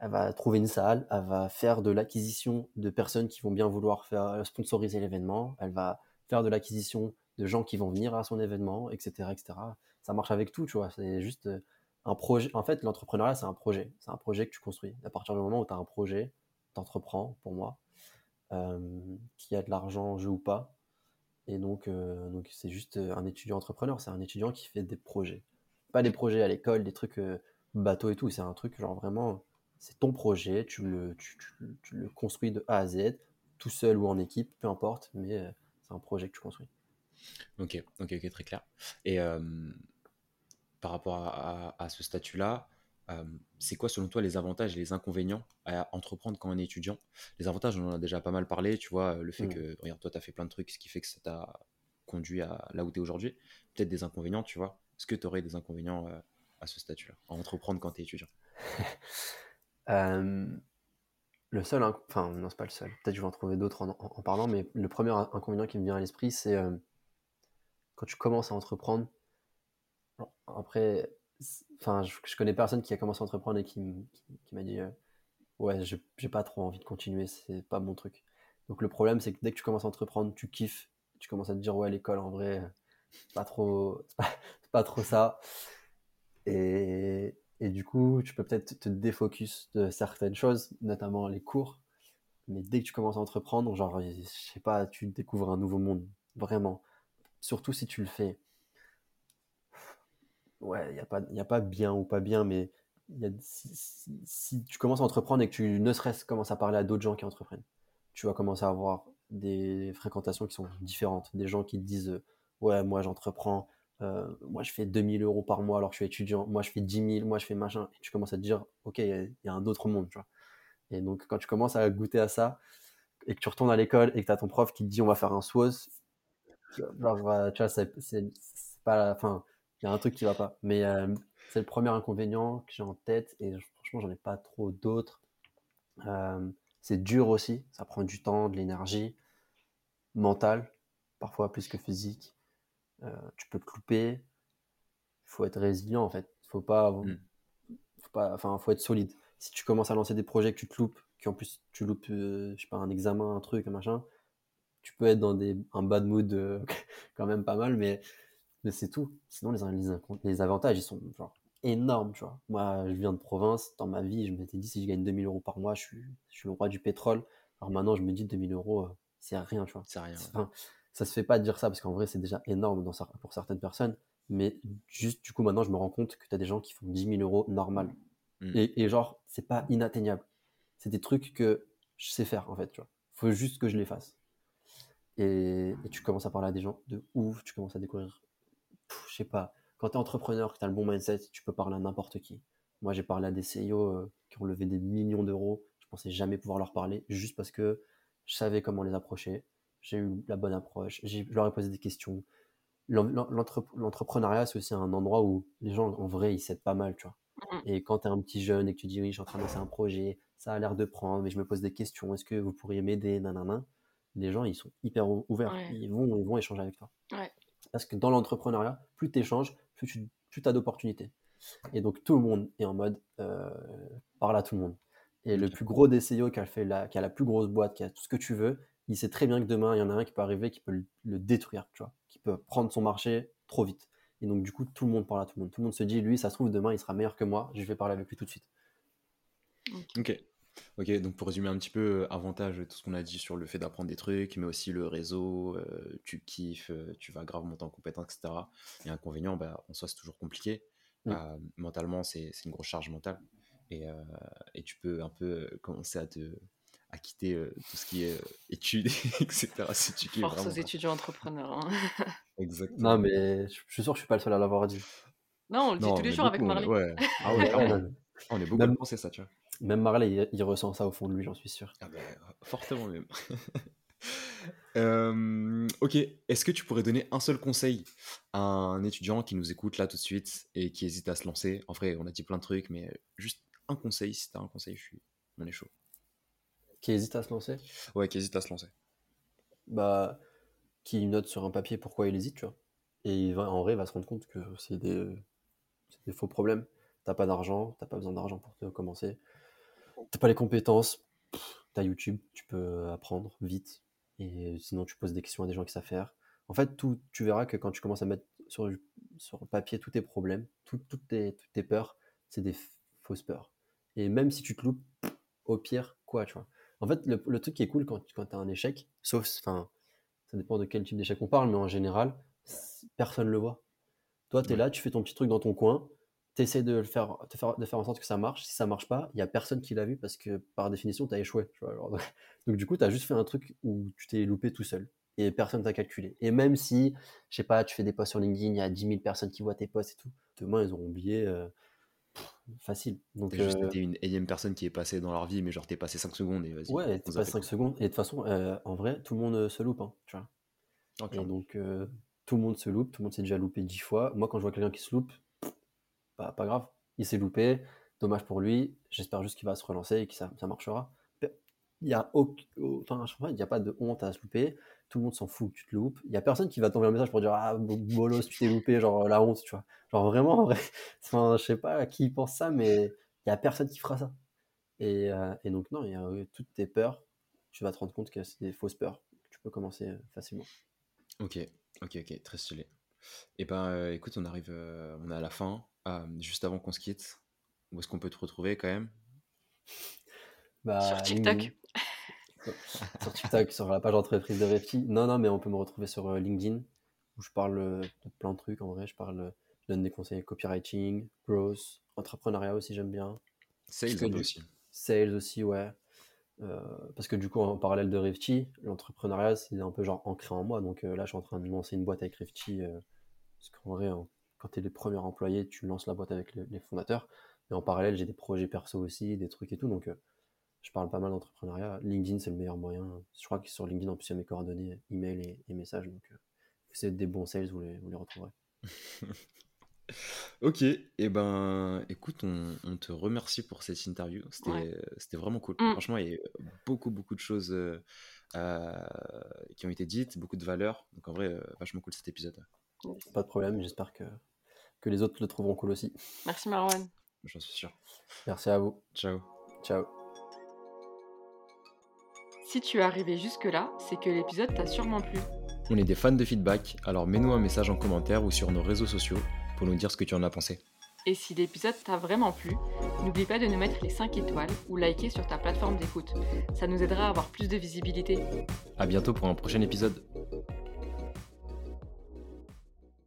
elle va trouver une salle, elle va faire de l'acquisition de personnes qui vont bien vouloir faire euh, sponsoriser l'événement, elle va faire de l'acquisition de gens qui vont venir à son événement, etc., etc. Ça marche avec tout, tu vois. C'est juste euh, projet. En fait, l'entrepreneuriat, c'est un projet. C'est un projet que tu construis. À partir du moment où tu as un projet, tu entreprends, pour moi, euh, qu'il y a de l'argent en jeu ou pas. Et donc, euh, c'est juste un étudiant entrepreneur. C'est un étudiant qui fait des projets. Pas des projets à l'école, des trucs bateaux et tout. C'est un truc, genre vraiment c'est ton projet, tu le, tu, le, construis de A à Z, tout seul ou en équipe, peu importe, mais euh, c'est un projet que tu construis. Ok, ok, ok, très clair. Et euh, par rapport à, ce statut-là, euh, c'est quoi selon toi les avantages et les inconvénients à entreprendre quand on est étudiant? Les avantages, on en a déjà pas mal parlé, tu vois, le fait mm. que, regarde, toi, tu as fait plein de trucs, ce qui fait que ça t'a conduit à là où tu es aujourd'hui. Peut-être des inconvénients, tu vois. Est-ce que tu aurais des inconvénients à ce statut-là, à entreprendre quand tu es étudiant? (laughs) Euh, le seul, enfin non c'est pas le seul, peut-être je vais en trouver d'autres en, parlant, mais le premier inconvénient qui me vient à l'esprit, c'est euh, quand tu commences à entreprendre. Après, enfin je, connais personne qui a commencé à entreprendre et qui, m'a dit euh, ouais j'ai pas trop envie de continuer, c'est pas mon truc. Donc le problème c'est que dès que tu commences à entreprendre, tu kiffes, tu commences à te dire ouais l'école en vrai pas trop, (laughs) pas, pas trop ça. Et, et du coup, tu peux peut-être te défocus de certaines choses, notamment les cours. Mais dès que tu commences à entreprendre, genre, je sais pas, tu découvres un nouveau monde. Vraiment. Surtout si tu le fais. Ouais, il n'y a, pas, a pas bien ou pas bien, mais si, tu commences à entreprendre et que tu ne serait-ce commences à parler à d'autres gens qui entreprennent, tu vas commencer à avoir des fréquentations qui sont différentes. Des gens qui te disent Ouais, moi j'entreprends, euh, moi je fais 2000 euros par mois alors que je suis étudiant, moi je fais 10 000, moi je fais machin, et tu commences à te dire, ok, il y, a un autre monde. Et donc quand tu commences à goûter à ça, et que tu retournes à l'école et que tu as ton prof qui te dit on va faire un SWOS, tu vois, c'est pas la fin, il y a un truc qui va pas. Mais euh, c'est le premier inconvénient que j'ai en tête, et franchement j'en ai pas trop d'autres. Euh, C'est dur aussi, ça prend du temps, de l'énergie, mentale, parfois plus que physique. Euh, tu peux te couper. Il faut être résilient en fait. Faut pas, Mm. faut pas, enfin, faut être solide. Si tu commences à lancer des projets que tu te loupes, qu'en plus tu loupes, je sais pas, un examen, un truc, un machin, tu peux être dans des, un bad mood euh, (laughs) quand même pas mal, mais, mais c'est tout. Sinon, les, les, les avantages, ils sont genre énormes, tu vois. Moi, je viens de province, dans ma vie, je m'étais dit, si je gagne 2000 euros par mois, je suis, je suis le roi du pétrole. Alors maintenant, je me dis, 2000 euros, euh, c'est rien, tu vois. C'est rien. Enfin, ça se fait pas de dire ça, parce qu'en vrai, c'est déjà énorme dans, pour certaines personnes. Mais juste, du coup, maintenant, je me rends compte que tu as des gens qui font 10 000 euros normal. Mm. Et, et genre, c'est pas inatteignable. C'est des trucs que je sais faire, en fait, tu vois. Faut juste que je les fasse. Et, et tu commences à parler à des gens de ouf, tu commences à découvrir, je sais pas, quand tu es entrepreneur, que tu as le bon mindset, tu peux parler à n'importe qui. Moi, j'ai parlé à des CEO euh, qui ont levé des millions d'euros. Je pensais jamais pouvoir leur parler juste parce que je savais comment les approcher. J'ai eu la bonne approche. Je leur ai posé des questions. L'en- l'en- l'entre- L'entrepreneuriat, c'est aussi un endroit où les gens, en vrai, ils s'aident pas mal, tu vois. Mhm. Et quand tu es un petit jeune et que tu dis, oui, je suis en train de lancer un projet, ça a l'air de prendre, mais je me pose des questions, est-ce que vous pourriez m'aider, nanana, les gens, ils sont hyper ou- ouverts. Ouais. Ils, vont, ils vont échanger avec toi. Ouais. Parce que dans l'entrepreneuriat, plus tu échanges, plus tu plus as d'opportunités. Et donc tout le monde est en mode euh, parle à tout le monde. Et le plus gros des CEO qui a, fait la, qui a la plus grosse boîte, qui a tout ce que tu veux, il sait très bien que demain, il y en a un qui peut arriver, qui peut le, le détruire, tu vois, qui peut prendre son marché trop vite. Et donc du coup, tout le monde parle à tout le monde. Tout le monde se dit, lui, ça se trouve, demain, il sera meilleur que moi, je vais parler avec lui tout de suite. Ok. Ok, donc pour résumer un petit peu, euh, avantage, tout ce qu'on a dit sur le fait d'apprendre des trucs, mais aussi le réseau, euh, tu kiffes, euh, tu vas grave monter en compétence, etc. Et inconvénient, bah, en soi, c'est toujours compliqué. Mm. Euh, mentalement, c'est c'est une grosse charge mentale. Et, euh, et tu peux un peu euh, commencer à te à quitter euh, tout ce qui est euh, études, (laughs) etc. Si tu kiffes Force aux étudiants entrepreneurs. hein. (laughs) Exactement. Non, mais je, suis sûr que je suis pas le seul à l'avoir dit. Non, on le dit Non, tous les jours avec beaucoup, on est- Marley. Ouais. Ah ouais, (laughs) On est beaucoup à penser ça, tu vois. Même Marley, il, il ressent ça au fond de lui, j'en suis sûr. Ah bah, fortement même. (laughs) Euh, ok, est-ce que tu pourrais donner un seul conseil à un étudiant qui nous écoute là tout de suite et qui hésite à se lancer? En vrai, on a dit plein de trucs, mais juste un conseil, si t'as un conseil, je suis... on est chaud. Qui hésite à se lancer? Ouais, qui hésite à se lancer. bah, qui note sur un papier pourquoi il hésite, tu vois. Et il va, en vrai, il va se rendre compte que c'est des, des faux problèmes. T'as pas d'argent, t'as pas besoin d'argent pour te commencer. T'as pas les compétences, t'as YouTube, tu peux apprendre vite. Et sinon, tu poses des questions à des gens qui savent faire. En fait, tout, tu verras que quand tu commences à mettre sur, sur papier tous tes problèmes, tout- toutes, tes, toutes tes peurs, c'est des fausses peurs. Et même si tu te loupes, au pire, quoi, tu vois. En fait, le, le truc qui est cool quand, quand tu as un échec, sauf, enfin, ça dépend de quel type d'échec on parle, mais en général, personne ne le voit. Toi, tu es Ouais. là, tu fais ton petit truc dans ton coin, tu essaies de, le faire, de, faire, de faire en sorte que ça marche. Si ça marche pas, il n'y a personne qui l'a vu parce que par définition, tu as échoué. tu vois, genre. donc, (laughs) du coup, tu as juste fait un truc où tu t'es loupé tout seul et personne t'a calculé. Et même si, je sais pas, tu fais des posts sur LinkedIn, il y a 10 000 personnes qui voient tes posts et tout, demain, ils auront oublié euh, pff, facile. Donc, juste euh, été une énième personne qui est passée dans leur vie, mais genre t'es passé 5 secondes et vas-y. Ouais, passes et 5 tout. secondes. Et de toute façon, euh, en vrai, tout le monde se loupe, hein, tu vois. Et donc, tout le monde se loupe, tout le monde s'est déjà loupé 10 fois. Moi, quand je vois quelqu'un qui se loupe, pas grave, il s'est loupé, dommage pour lui. J'espère juste qu'il va se relancer et que ça, ça marchera. Il n'y a, il a pas de honte à se louper. Tout le monde s'en fout que tu te loupes. Il n'y a personne qui va t'envoyer un message pour dire Ah, bo- bolos, tu t'es loupé, genre la honte, tu vois. Genre vraiment, en vrai. (laughs) Enfin, je sais pas qui pense ça, mais il n'y a personne qui fera ça. Et, euh, donc, non, il y a euh, toutes tes peurs. Tu vas te rendre compte que c'est des fausses peurs. Tu peux commencer euh, facilement. Ok, ok, ok, très stylé. Et ben euh, écoute, on arrive, on est à la fin. Euh, juste avant qu'on se quitte, où est-ce qu'on peut te retrouver quand même? Bah, Sur TikTok. Sur TikTok, sur la page entreprise de Refti. Non, non, mais on peut me retrouver sur euh, LinkedIn, où je parle euh, de plein de trucs en vrai. Je parle, je donne des conseils copywriting, growth, entrepreneuriat aussi, j'aime bien. Sales du- aussi. Sales aussi, ouais. Euh, parce que du coup, en parallèle de Refti, l'entrepreneuriat, c'est un peu genre ancré en moi. Donc euh, là, je suis en train de lancer une boîte avec Refti. euh, parce qu'en vrai, en- quand tu es le premier employé, tu lances la boîte avec le- les fondateurs. Et en parallèle, j'ai des projets perso aussi, des trucs et tout. Donc, euh, je parle pas mal d'entrepreneuriat. LinkedIn, c'est le meilleur moyen. Je crois que sur LinkedIn, en plus, il y a mes coordonnées, email et, et messages. Donc, euh, si vous êtes des bons sales, vous les, vous les retrouverez. (laughs) Ok, et ben écoute, on, on te remercie pour cette interview. C'était Ouais. vraiment cool. Mm. Franchement, il y a beaucoup, beaucoup de choses euh, euh, qui ont été dites, beaucoup de valeurs. Donc en vrai, euh, vachement cool cet épisode. Pas de problème, j'espère que, que les autres le trouveront cool aussi. Merci Marwan. J'en suis sûr. Merci à vous. Ciao. Ciao. Si tu es arrivé jusque-là, c'est que l'épisode t'a sûrement plu. On est des fans de feedback, alors mets-nous un message en commentaire ou sur nos réseaux sociaux pour nous dire ce que tu en as pensé. Et si l'épisode t'a vraiment plu, n'oublie pas de nous mettre les 5 étoiles ou liker sur ta plateforme d'écoute. Ça nous aidera à avoir plus de visibilité. À bientôt pour un prochain épisode.